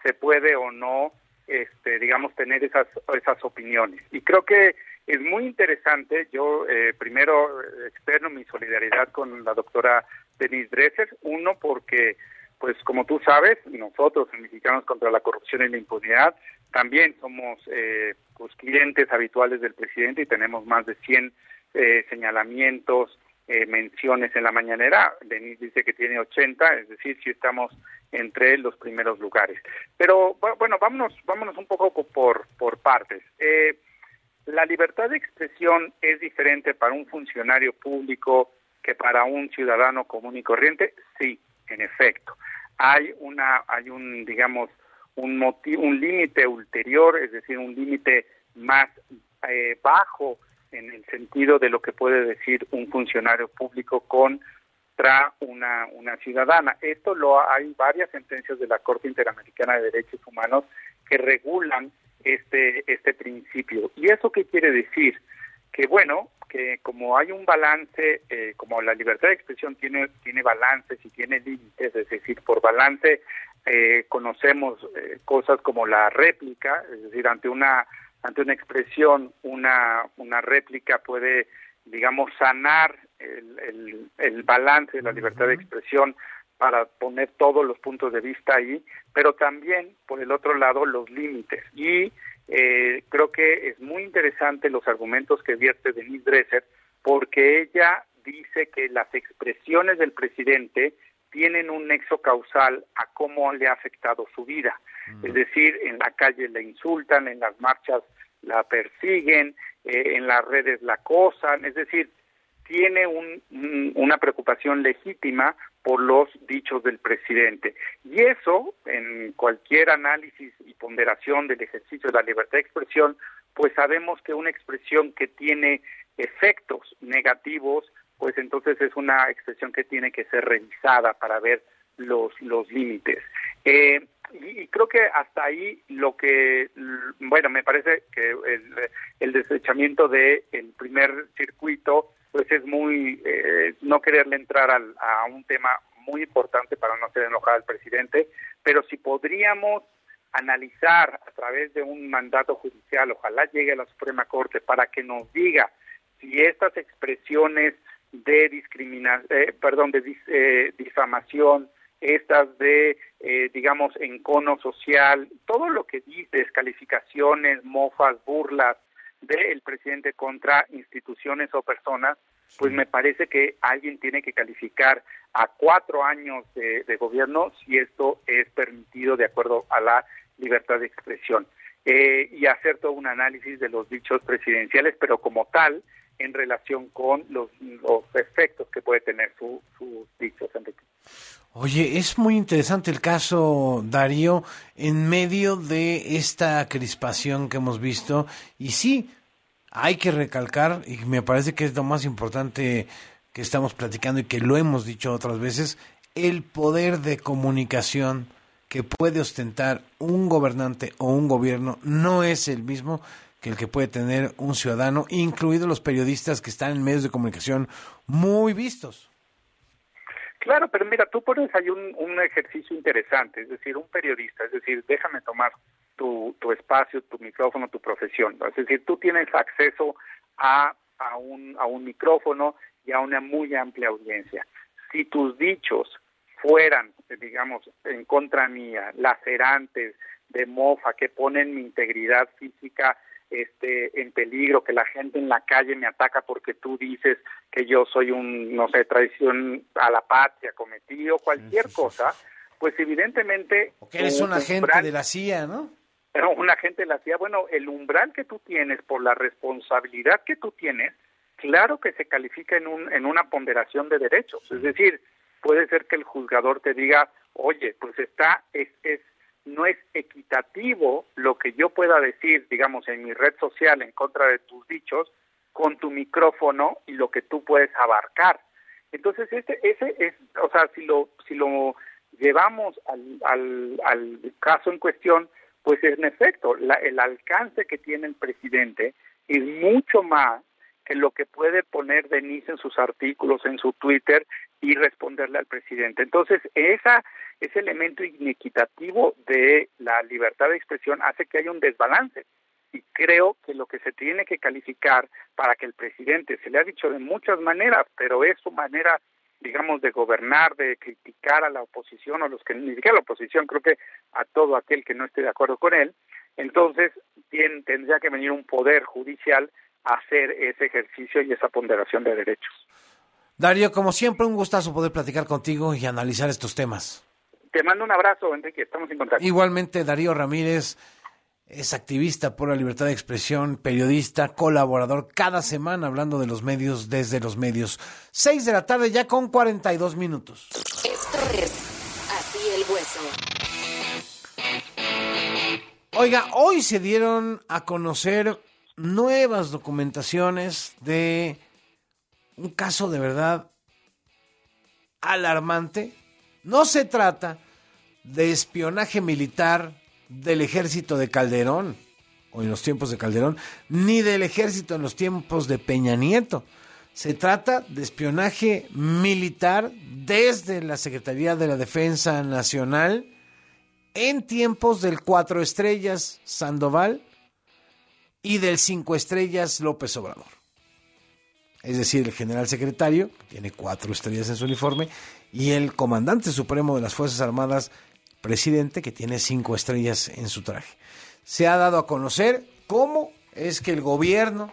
Speaker 22: se puede o no este digamos tener esas esas opiniones. Y creo que es muy interesante yo eh, primero externo mi solidaridad con la doctora Denise Dresser uno porque pues como tú sabes nosotros mexicanos contra la corrupción y la impunidad también somos eh, pues clientes habituales del presidente y tenemos más de 100 eh, señalamientos eh, menciones en la mañanera. Denis dice que tiene 80, es decir, si estamos entre los primeros lugares. Pero bueno, vámonos, vámonos un poco por, por partes. Eh, la libertad de expresión es diferente para un funcionario público que para un ciudadano común y corriente. Sí, en efecto. Hay una, hay un, digamos, un motivo, un límite ulterior, es decir, un límite más eh, bajo en el sentido de lo que puede decir un funcionario público contra una, una ciudadana. Esto lo hay varias sentencias de la Corte Interamericana de Derechos Humanos que regulan este este principio. ¿Y eso qué quiere decir? Que bueno, que como hay un balance, eh, como la libertad de expresión tiene tiene balances y tiene límites, es decir, por balance eh, conocemos eh, cosas como la réplica, es decir, ante una ante una expresión, una, una réplica puede, digamos, sanar el, el, balance de la libertad de expresión para poner todos los puntos de vista ahí, pero también, por el otro lado, los límites. Y eh, creo que es muy interesante los argumentos que vierte Denise Dresser, porque ella dice que las expresiones del presidente tienen un nexo causal a cómo le ha afectado su vida. Es decir, en la calle le insultan, en las marchas la persiguen, eh, en las redes la acosan, es decir, tiene un, una preocupación legítima por los dichos del presidente. Y eso, en cualquier análisis y ponderación del ejercicio de la libertad de expresión, pues sabemos que una expresión que tiene efectos negativos, pues entonces es una expresión que tiene que ser revisada para ver los, los límites. Eh, y, creo que hasta ahí lo que, bueno, me parece que el, el desechamiento del el primer circuito, pues es muy, eh, no quererle entrar al, a un tema muy importante para no hacer enojar al presidente, pero si podríamos analizar a través de un mandato judicial, ojalá llegue a la Suprema Corte para que nos diga si estas expresiones de discriminación, eh, perdón, de eh, difamación, estas de, eh, digamos, encono social, todo lo que dice, descalificaciones, mofas, burlas del presidente contra instituciones o personas, pues me parece que alguien tiene que calificar a cuatro años de, gobierno si esto es permitido de acuerdo a la libertad de expresión. Eh, y hacer todo un análisis de los dichos presidenciales, pero como tal, en relación con los, los efectos que puede tener sus su dichos, Enrique.
Speaker 1: Oye, es muy interesante el caso, Darío, en medio de esta crispación que hemos visto. Y sí, hay que recalcar, y me parece que es lo más importante que estamos platicando y que lo hemos dicho otras veces, el poder de comunicación que puede ostentar un gobernante o un gobierno no es el mismo que el que puede tener un ciudadano, incluidos los periodistas que están en medios de comunicación muy vistos.
Speaker 22: Claro, pero mira, tú pones ahí un, un ejercicio interesante, es decir, un periodista, es decir, déjame tomar tu, tu espacio, tu micrófono, tu profesión, es decir, tú tienes acceso a, a, un, a un micrófono y a una muy amplia audiencia. Si tus dichos fueran, digamos, en contra mía, lacerantes, de mofa, que ponen mi integridad física este, en peligro, que la gente en la calle me ataca porque tú dices que yo soy un, no sé, traición a la patria cometido, cualquier cosa, pues evidentemente...
Speaker 1: que eres un agente de la CIA, ¿no?
Speaker 22: Pero un agente de la CIA, bueno, el umbral que tú tienes por la responsabilidad que tú tienes, claro que se califica en, un, en una ponderación de derechos. Es decir, puede ser que el juzgador te diga, oye, pues está, es, es, no es equitativo lo que yo pueda decir, digamos, en mi red social en contra de tus dichos, con tu micrófono y lo que tú puedes abarcar. Entonces, ese, ese es, o sea, si lo, si lo llevamos al, al, al caso en cuestión, pues en efecto, la, el alcance que tiene el presidente es mucho más lo que puede poner Denise en sus artículos, en su Twitter y responderle al presidente. Entonces, esa, ese elemento inequitativo de la libertad de expresión hace que haya un desbalance. Y creo que lo que se tiene que calificar para que el presidente, se le ha dicho de muchas maneras, pero es su manera, digamos, de gobernar, de criticar a la oposición o los que ni siquiera a la oposición, creo que a todo aquel que no esté de acuerdo con él, entonces tendría que venir un poder judicial hacer ese ejercicio y esa ponderación de derechos.
Speaker 1: Darío, como siempre, un gustazo poder platicar contigo y analizar estos temas.
Speaker 22: Te mando un abrazo, Enrique, estamos en contacto.
Speaker 1: Igualmente, Darío Ramírez es activista por la libertad de expresión, periodista, colaborador cada semana hablando de los medios desde los medios. Seis de la tarde ya con 42 minutos.
Speaker 3: Esto es Así el Hueso.
Speaker 1: Oiga, hoy se dieron a conocer nuevas documentaciones de un caso de verdad alarmante. No se trata de espionaje militar del ejército de Calderón, o en los tiempos de Calderón, ni del ejército en los tiempos de Peña Nieto. Se trata de espionaje militar desde la Secretaría de la Defensa Nacional en tiempos del cuatro estrellas Sandoval y del cinco estrellas López Obrador. Es decir, el general secretario, que tiene cuatro estrellas en su uniforme, y el comandante supremo de las Fuerzas Armadas, presidente, que tiene cinco estrellas en su traje. Se ha dado a conocer cómo es que el gobierno,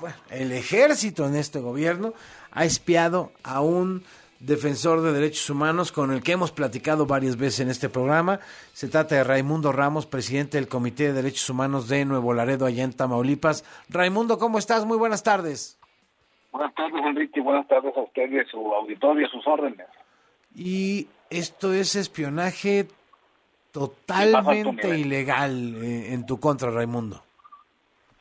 Speaker 1: bueno, el ejército en este gobierno, ha espiado a un defensor de derechos humanos con el que hemos platicado varias veces en este programa. Se trata de Raimundo Ramos, presidente del Comité de Derechos Humanos de Nuevo Laredo, allá en Tamaulipas. Raimundo, ¿cómo estás? Muy buenas tardes.
Speaker 23: Buenas tardes, Enrique. Buenas tardes a usted y a su auditorio, a sus órdenes.
Speaker 1: Y esto es espionaje totalmente ilegal eh, en tu contra, Raimundo.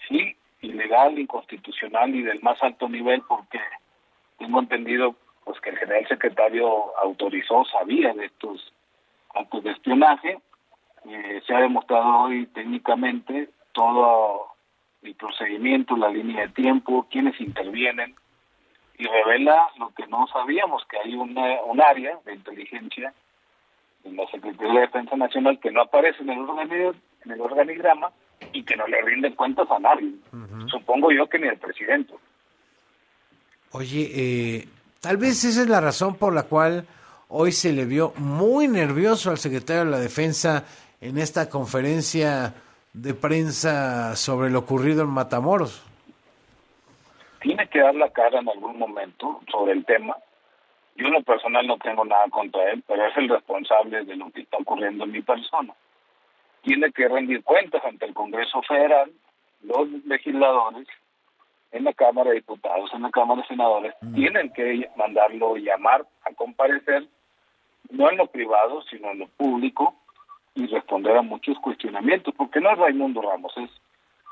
Speaker 23: Sí, ilegal, inconstitucional y del más alto nivel porque tengo entendido pues que el general secretario autorizó, sabía de estos actos de espionaje. Eh, se ha demostrado hoy técnicamente todo el procedimiento, la línea de tiempo, quiénes intervienen, y revela lo que no sabíamos, que hay una, un área de inteligencia en la Secretaría de Defensa Nacional que no aparece en el, en el organigrama y que no le rinde cuentas a nadie. Supongo yo que ni al presidente.
Speaker 1: Oye, eh, Tal vez esa es la razón por la cual hoy se le vio muy nervioso al secretario de la Defensa en esta conferencia de prensa sobre lo ocurrido en Matamoros.
Speaker 23: Tiene que dar la cara en algún momento sobre el tema. Yo en lo personal no tengo nada contra él, pero es el responsable de lo que está ocurriendo en mi persona. Tiene que rendir cuentas ante el Congreso Federal, los legisladores en la Cámara de Diputados, en la Cámara de Senadores, tienen que mandarlo llamar a comparecer, no en lo privado, sino en lo público, y responder a muchos cuestionamientos, porque no es Raimundo Ramos, es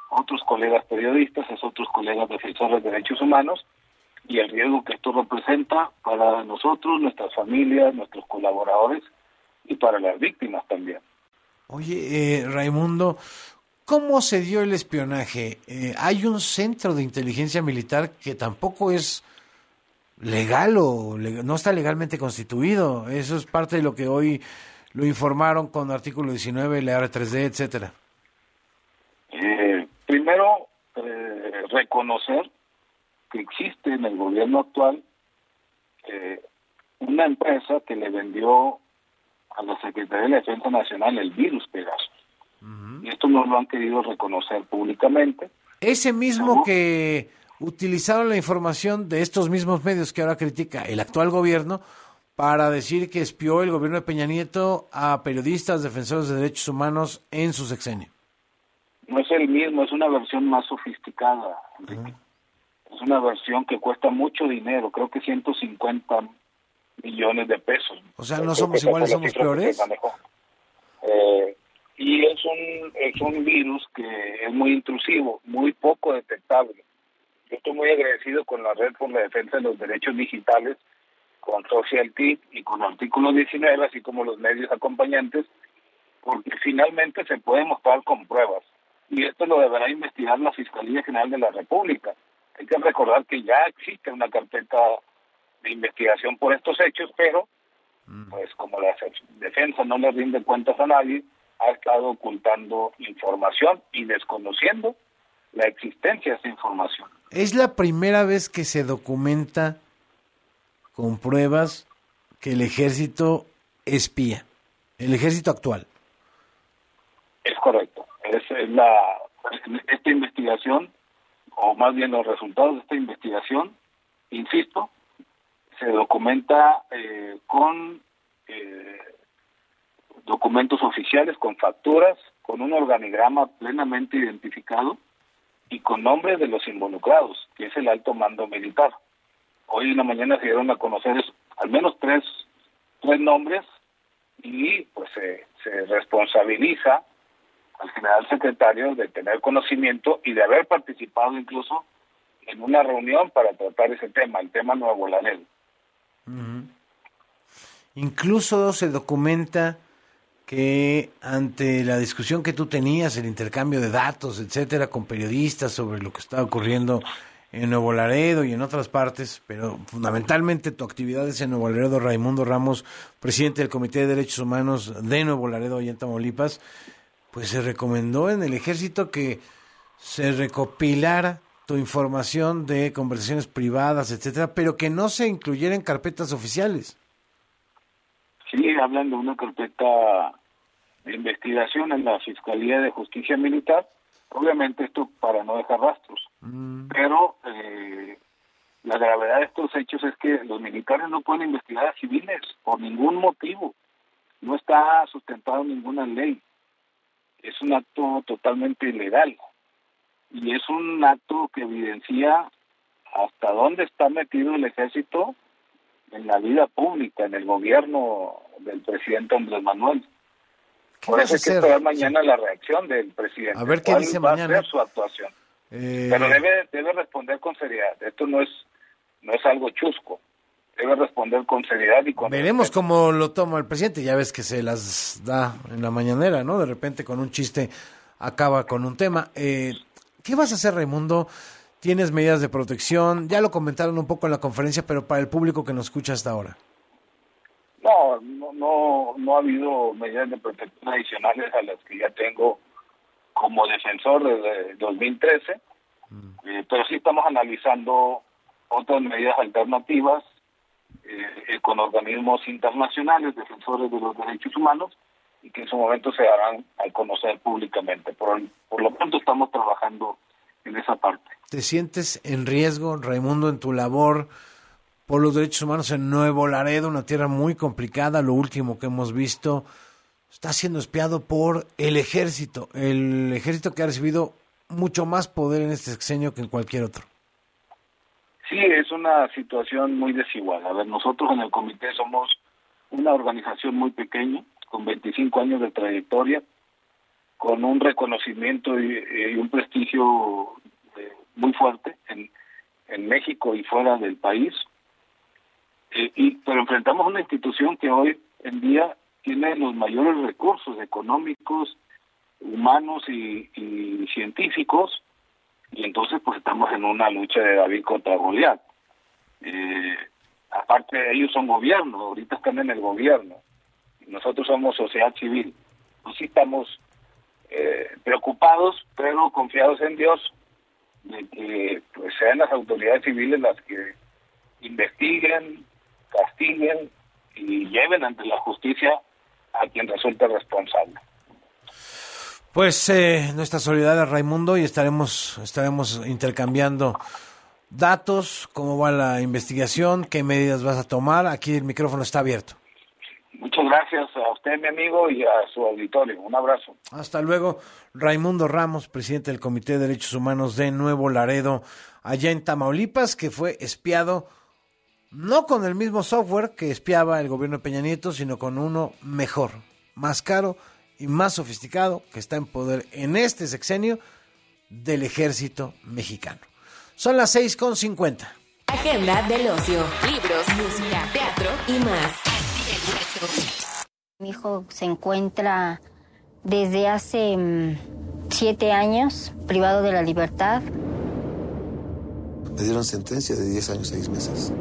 Speaker 23: otros colegas periodistas, es otros colegas defensores de derechos humanos, y el riesgo que esto representa para nosotros, nuestras familias, nuestros colaboradores y para las víctimas también.
Speaker 1: Oye, eh, Raimundo, ¿cómo se dio el espionaje? Eh, hay un centro de inteligencia militar que tampoco es legal o no está legalmente constituido. Eso es parte de lo que hoy lo informaron con artículo 19, la R3D, etcétera.
Speaker 23: Eh, primero, eh, reconocer que existe en el gobierno actual eh, una empresa que le vendió a la Secretaría de Defensa Nacional el virus Pegasus. Y esto no lo han querido reconocer públicamente.
Speaker 1: Ese mismo que utilizaron la información de estos mismos medios que ahora critica el actual gobierno para decir que espió el gobierno de Peña Nieto a periodistas, defensores de derechos humanos en su sexenio.
Speaker 23: No es el mismo, es una versión más sofisticada. Enrique. Es una versión que cuesta mucho dinero, creo que 150 millones de pesos.
Speaker 1: O sea, no somos iguales, somos peores.
Speaker 23: Eh, y es un, es un virus que es muy intrusivo, muy poco detectable. Yo estoy muy agradecido con la Red por la Defensa de los Derechos Digitales, con Social TIC y con Artículo 19, así como los medios acompañantes, porque finalmente se puede mostrar con pruebas. Y esto lo deberá investigar la Fiscalía General de la República. Hay que recordar que ya existe una carpeta de investigación por estos hechos, pero pues como la defensa no le rinde cuentas a nadie, ha estado ocultando información y desconociendo la existencia de esa información.
Speaker 1: Es la primera vez que se documenta con pruebas que el ejército espía, el ejército actual.
Speaker 23: Es correcto. Es, es la esta investigación, o más bien los resultados de esta investigación, insisto, se documenta eh, con documentos oficiales, con facturas, con un organigrama plenamente identificado y con nombres de los involucrados, que es el alto mando militar. Hoy en la mañana se dieron a conocer al menos tres, tres nombres y pues se, se responsabiliza al general secretario de tener conocimiento y de haber participado incluso en una reunión para tratar ese tema, el tema Nuevo Laredo.
Speaker 1: Incluso se documenta que ante la discusión que tú tenías, el intercambio de datos, etcétera, con periodistas sobre lo que estaba ocurriendo en Nuevo Laredo y en otras partes, pero fundamentalmente tu actividad es en Nuevo Laredo, Raimundo Ramos, presidente del Comité de Derechos Humanos de Nuevo Laredo y en Tamaulipas, pues se recomendó en el ejército que se recopilara tu información de conversaciones privadas, etcétera, pero que no se incluyera en carpetas oficiales.
Speaker 23: Sí, hablan de una carpeta de investigación en la Fiscalía de Justicia Militar. Obviamente esto para no dejar rastros. Pero eh, la gravedad de estos hechos es que los militares no pueden investigar a civiles por ningún motivo. No está sustentado en ninguna ley. Es un acto totalmente ilegal. Y es un acto que evidencia hasta dónde está metido el ejército en la vida pública, en el gobierno del presidente Andrés Manuel. Por eso
Speaker 1: a
Speaker 23: hay que esperar mañana la reacción del presidente.
Speaker 1: A ver qué
Speaker 23: ¿Cuál
Speaker 1: dice
Speaker 23: va
Speaker 1: mañana?
Speaker 23: a ser su actuación?
Speaker 1: Eh,
Speaker 23: Pero debe, debe responder con seriedad. Esto no es, no es algo chusco. Debe responder con seriedad y con
Speaker 1: Veremos cómo lo toma el presidente. Ya ves que se las da en la mañanera, ¿no? De repente con un chiste acaba con un tema. Eh, ¿Qué vas a hacer, Raimundo? ¿Tienes medidas de protección? Ya lo comentaron un poco en la conferencia, pero para el público que nos escucha hasta ahora.
Speaker 23: No, no, no, no ha habido medidas de protección adicionales a las que ya tengo como defensor desde 2013, eh, pero sí estamos analizando otras medidas alternativas eh, eh, con organismos internacionales, defensores de los derechos humanos, y que en su momento se darán a conocer públicamente. Por, por lo pronto estamos trabajando en esa parte.
Speaker 1: ¿Te sientes en riesgo, Raimundo, en tu labor por los derechos humanos en Nuevo Laredo, una tierra muy complicada? Lo último que hemos visto está siendo espiado por el ejército, el ejército que ha recibido mucho más poder en este sexenio que en cualquier otro.
Speaker 23: Sí, es una situación muy desigual. A ver, nosotros en el comité somos una organización muy pequeña, con 25 años de trayectoria, con un reconocimiento y, un prestigio eh, muy fuerte en, en México y fuera del país. Eh, y, pero enfrentamos una institución que hoy en día tiene los mayores recursos económicos, humanos y, científicos y entonces pues estamos en una lucha de David contra Goliat. Eh, aparte ellos son gobierno, ahorita están en el gobierno, nosotros somos sociedad civil, pues estamos eh, preocupados, pero confiados en Dios, de que pues sean las autoridades civiles las que investiguen, castiguen y lleven ante la justicia a quien resulte responsable.
Speaker 1: Pues eh, nuestra solidaridad Raimundo y estaremos, estaremos intercambiando datos, cómo va la investigación, qué medidas vas a tomar. Aquí el micrófono está abierto.
Speaker 23: Muchas gracias a usted, mi amigo, y a su auditorio. Un abrazo.
Speaker 1: Hasta luego. Raimundo Ramos, presidente del Comité de Derechos Humanos de Nuevo Laredo, allá en Tamaulipas, que fue espiado no con el mismo software que espiaba el gobierno de Peña Nieto, sino con uno mejor, más caro y más sofisticado que está en poder en este sexenio del ejército mexicano. Son las 6.50.
Speaker 3: Agenda del ocio, libros, música, teatro y más.
Speaker 24: Mi hijo se encuentra desde hace mm, siete años privado de la libertad.
Speaker 25: Me dieron sentencia de 10 años, 6 meses.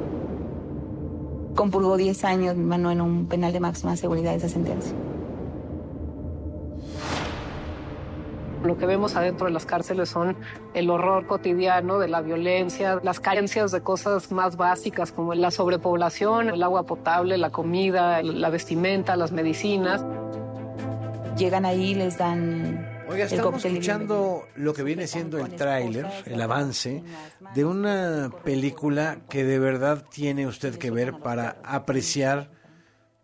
Speaker 26: Compurgó 10 años, mi mano, en un penal de máxima seguridad esa sentencia.
Speaker 27: Lo que vemos adentro de las cárceles son el horror cotidiano de la violencia, las carencias de cosas más básicas como la sobrepoblación, el agua potable, la comida, la vestimenta, las medicinas.
Speaker 26: Llegan ahí, les dan
Speaker 1: Oiga, estamos escuchando lo que viene siendo el tráiler, el avance de una película que de verdad tiene usted que ver para apreciar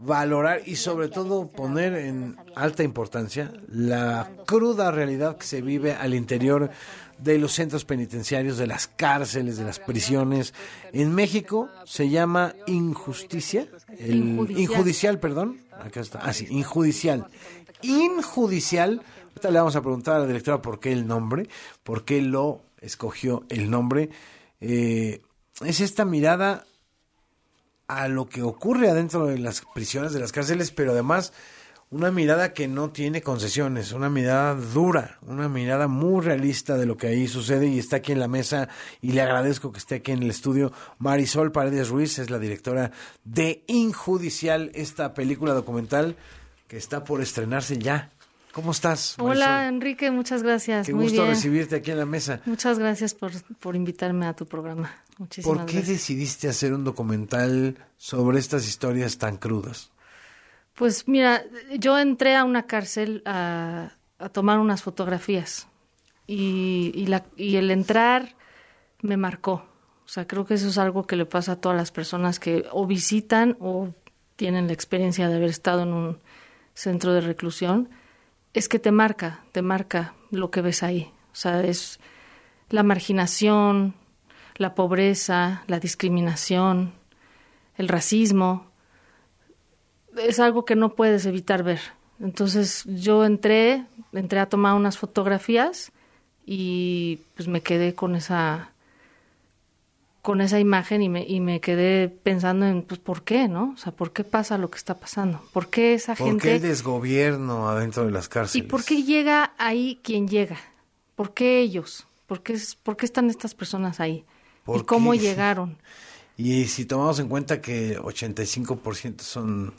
Speaker 1: valorar y sobre todo poner en alta importancia la cruda realidad que se vive al interior de los centros penitenciarios, de las cárceles, de las prisiones. En México se llama injusticia, el injudicial, perdón, acá está, ah sí, injudicial. Injudicial, ahorita le vamos a preguntar a la directora por qué el nombre, por qué lo escogió el nombre. Eh, es esta mirada a lo que ocurre adentro de las prisiones, de las cárceles, pero además una mirada que no tiene concesiones, una mirada dura, una mirada muy realista de lo que ahí sucede y está aquí en la mesa y le agradezco que esté aquí en el estudio. Marisol Paredes Ruiz es la directora de Injudicial, esta película documental que está por estrenarse ya. ¿Cómo estás?
Speaker 28: Hola Enrique, muchas gracias.
Speaker 1: Qué gusto recibirte aquí en la mesa.
Speaker 28: Muchas gracias por, por invitarme a tu programa. Muchísimas
Speaker 1: ¿Por qué decidiste hacer un documental sobre estas historias tan crudas?
Speaker 28: Pues mira, yo entré a una cárcel a, tomar unas fotografías y, y, la, y el entrar me marcó. O sea, creo que eso es algo que le pasa a todas las personas que o visitan o tienen la experiencia de haber estado en un centro de reclusión es que te marca, te marca lo que ves ahí. O sea, es la marginación, la pobreza, la discriminación, el racismo. Es algo que no puedes evitar ver. Entonces yo entré, entré a tomar unas fotografías y pues me quedé con esa con esa imagen y me, y me quedé pensando en, pues, ¿por qué, no? O sea, ¿por qué pasa lo que está pasando? ¿Por qué esa gente... ¿Por
Speaker 1: qué el desgobierno adentro de las cárceles?
Speaker 28: ¿Y por qué llega ahí quien llega? ¿Por qué ellos? ¿Por qué, por qué están estas personas ahí? ¿Y cómo llegaron?
Speaker 1: Y si tomamos en cuenta que 85% son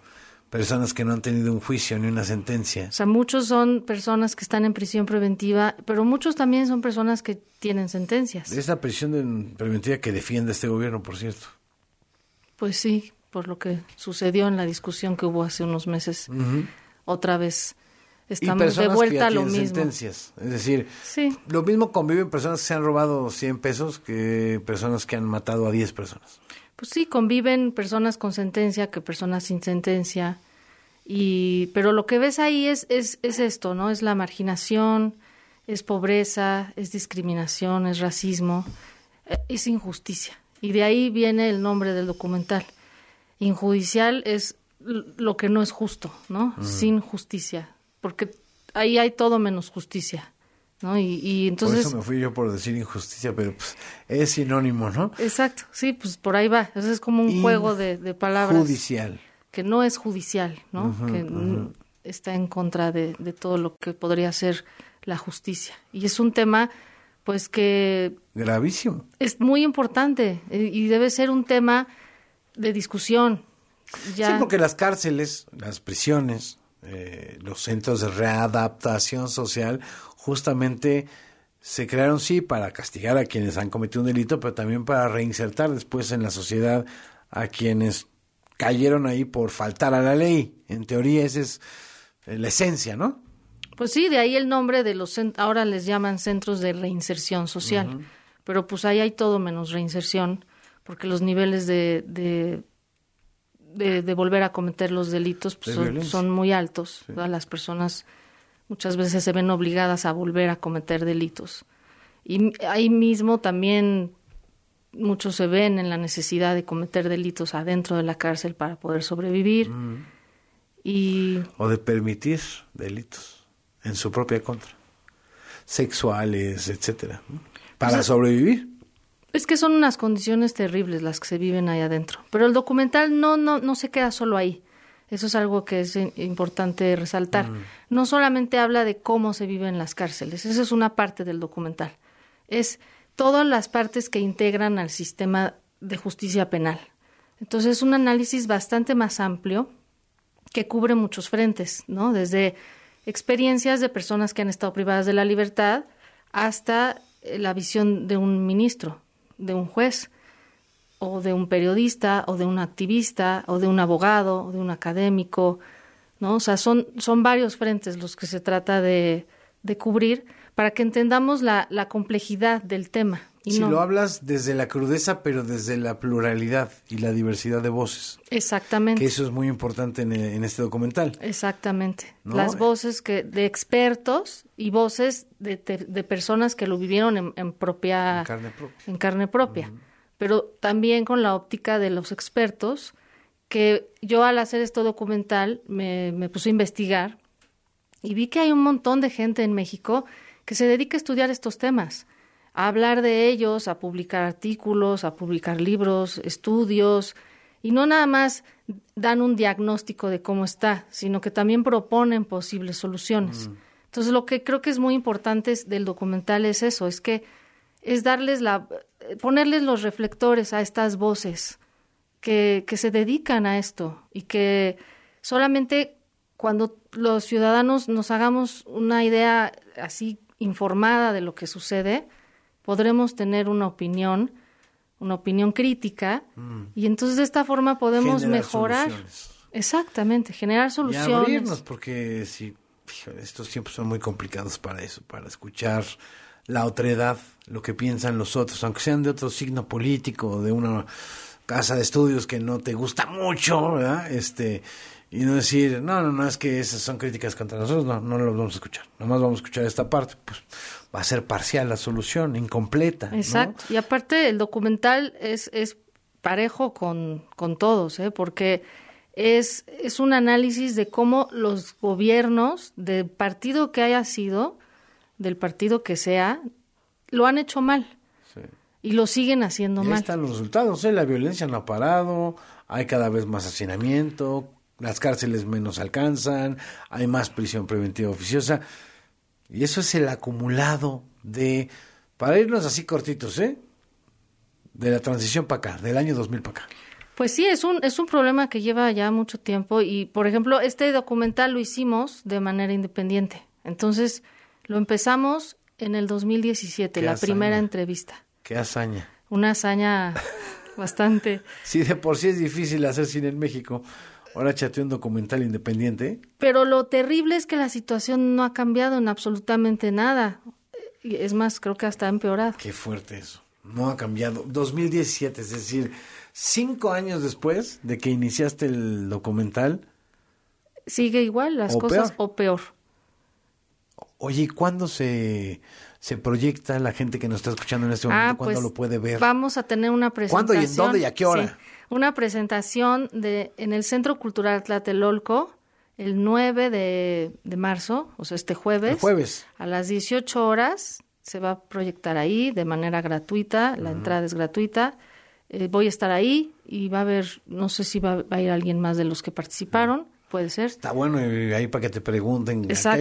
Speaker 1: personas que no han tenido un juicio ni una sentencia.
Speaker 28: O sea, muchos son personas que están en prisión preventiva, pero muchos también son personas que tienen sentencias.
Speaker 1: Es la prisión preventiva que defiende este gobierno, por cierto.
Speaker 28: Pues sí, por lo que sucedió en la discusión que hubo hace unos meses. Otra vez estamos de vuelta a lo mismo.
Speaker 1: sentencias. Es decir, lo mismo conviven personas que se han robado 100 pesos que personas que han matado a 10 personas
Speaker 28: pues sí, conviven personas con sentencia que personas sin sentencia. Y, pero lo que ves ahí es, es, es esto, ¿no? Es la marginación, es pobreza, es discriminación, es racismo, eh, es injusticia. Y de ahí viene el nombre del documental. Injudicial es lo que no es justo, ¿no? Sin justicia, porque ahí hay todo menos justicia. ¿No? Y, entonces...
Speaker 1: Por eso me fui yo por decir injusticia, pero pues es sinónimo, ¿no?
Speaker 28: Exacto, sí, pues por ahí va. Eso es como un juego de, de, palabras.
Speaker 1: Judicial.
Speaker 28: Que no es judicial, ¿no? que está en contra de, de, todo lo que podría ser la justicia. Y es un tema, pues que...
Speaker 1: Gravísimo.
Speaker 28: Es muy importante y debe ser un tema de discusión. Ya...
Speaker 1: Sí, porque las cárceles, las prisiones, eh, los centros de readaptación social justamente se crearon sí para castigar a quienes han cometido un delito, pero también para reinsertar después en la sociedad a quienes cayeron ahí por faltar a la ley. En teoría esa es eh, la esencia, ¿no?
Speaker 28: Pues sí, de ahí el nombre de los ahora les llaman centros de reinserción social, pero pues ahí hay todo menos reinserción, porque los niveles de, de de, volver a cometer los delitos pues, son, muy altos. Las personas muchas veces se ven obligadas a volver a cometer delitos. Y ahí mismo también muchos se ven en la necesidad de cometer delitos adentro de la cárcel para poder sobrevivir. Mm. y...
Speaker 1: O de permitir delitos en su propia contra. Sexuales, etcétera. Para sobrevivir.
Speaker 28: Es que son unas condiciones terribles las que se viven ahí adentro. Pero el documental no, no, no se queda solo ahí. Eso es algo que es importante resaltar. Mm. No solamente habla de cómo se vive en las cárceles, esa es una parte del documental. Es todas las partes que integran al sistema de justicia penal. Entonces es un análisis bastante más amplio que cubre muchos frentes, ¿no? Desde experiencias de personas que han estado privadas de la libertad hasta eh, la visión de un ministro, de un juez o de un periodista o de un activista o de un abogado o de un académico, ¿no? O sea, son, son varios frentes los que se trata de, de cubrir para que entendamos la, la complejidad del tema.
Speaker 1: Y si lo hablas desde la crudeza, pero desde la pluralidad y la diversidad de voces.
Speaker 28: Exactamente.
Speaker 1: Que eso es muy importante en, en este documental.
Speaker 28: Exactamente. Las voces que de expertos y voces de, de personas que lo vivieron en, en propia...
Speaker 1: En carne propia.
Speaker 28: En carne propia. Pero también con la óptica de los expertos, que yo al hacer este documental me, me puse a investigar y vi que hay un montón de gente en México que se dedica a estudiar estos temas a hablar de ellos, a publicar artículos, a publicar libros, estudios, y no nada más dan un diagnóstico de cómo está, sino que también proponen posibles soluciones. Mm. Entonces, lo que creo que es muy importante del documental es eso, es que es darles la, ponerles los reflectores a estas voces que, que se dedican a esto y que solamente cuando los ciudadanos nos hagamos una idea así informada de lo que sucede, podremos tener una opinión, una opinión crítica, mm. y entonces de esta forma podemos mejorar. Exactamente, generar soluciones. Y
Speaker 1: abrirnos, porque si estos tiempos son muy complicados para eso, para escuchar la otredad, lo que piensan los otros, aunque sean de otro signo político, de una casa de estudios que no te gusta mucho, ¿verdad? Este, y no decir, no, no, no, es que esas son críticas contra nosotros, no, no lo vamos a escuchar, nomás vamos a escuchar esta parte, pues va a ser parcial la solución, incompleta.
Speaker 28: Exacto. Y aparte el documental es, es parejo con, con todos, ¿eh? porque es, es un análisis de cómo los gobiernos, del partido que haya sido, del partido que sea, lo han hecho mal. Y lo siguen haciendo mal. Ahí
Speaker 1: están los resultados, ¿eh? la violencia no ha parado, hay cada vez más hacinamiento, las cárceles menos alcanzan, hay más prisión preventiva oficiosa. Y eso es el acumulado de, para irnos así cortitos, ¿eh? De la transición para acá, del año 2000 para acá.
Speaker 28: Pues sí, es un, es un problema que lleva ya mucho tiempo y, por ejemplo, este documental lo hicimos de manera independiente. Entonces, lo empezamos en el 2017, la primera entrevista.
Speaker 1: Qué hazaña.
Speaker 28: Una hazaña bastante.
Speaker 1: Sí, de por sí es difícil hacer cine en México. Ahora chateó un documental independiente.
Speaker 28: Pero lo terrible es que la situación no ha cambiado en absolutamente nada. Es más, creo que hasta ha empeorado.
Speaker 1: Qué fuerte eso. No ha cambiado. 2017, es decir, cinco años después de que iniciaste el documental.
Speaker 28: Sigue igual las cosas o peor.
Speaker 1: Oye, ¿y cuándo se se proyecta la gente que nos está escuchando en este momento?
Speaker 28: Ah,
Speaker 1: ¿Cuándo
Speaker 28: pues,
Speaker 1: lo puede ver?
Speaker 28: Vamos a tener una presentación.
Speaker 1: ¿Cuándo y en dónde y a qué hora?
Speaker 28: Sí, una presentación de en el Centro Cultural Tlatelolco el 9 de, de marzo, o sea, este jueves.
Speaker 1: El jueves.
Speaker 28: A las 18 horas se va a proyectar ahí de manera gratuita, la entrada es gratuita. Eh, voy a estar ahí y va a haber, no sé si va, va a ir alguien más de los que participaron, puede ser.
Speaker 1: Está bueno y ahí para que te pregunten.
Speaker 28: Exacto.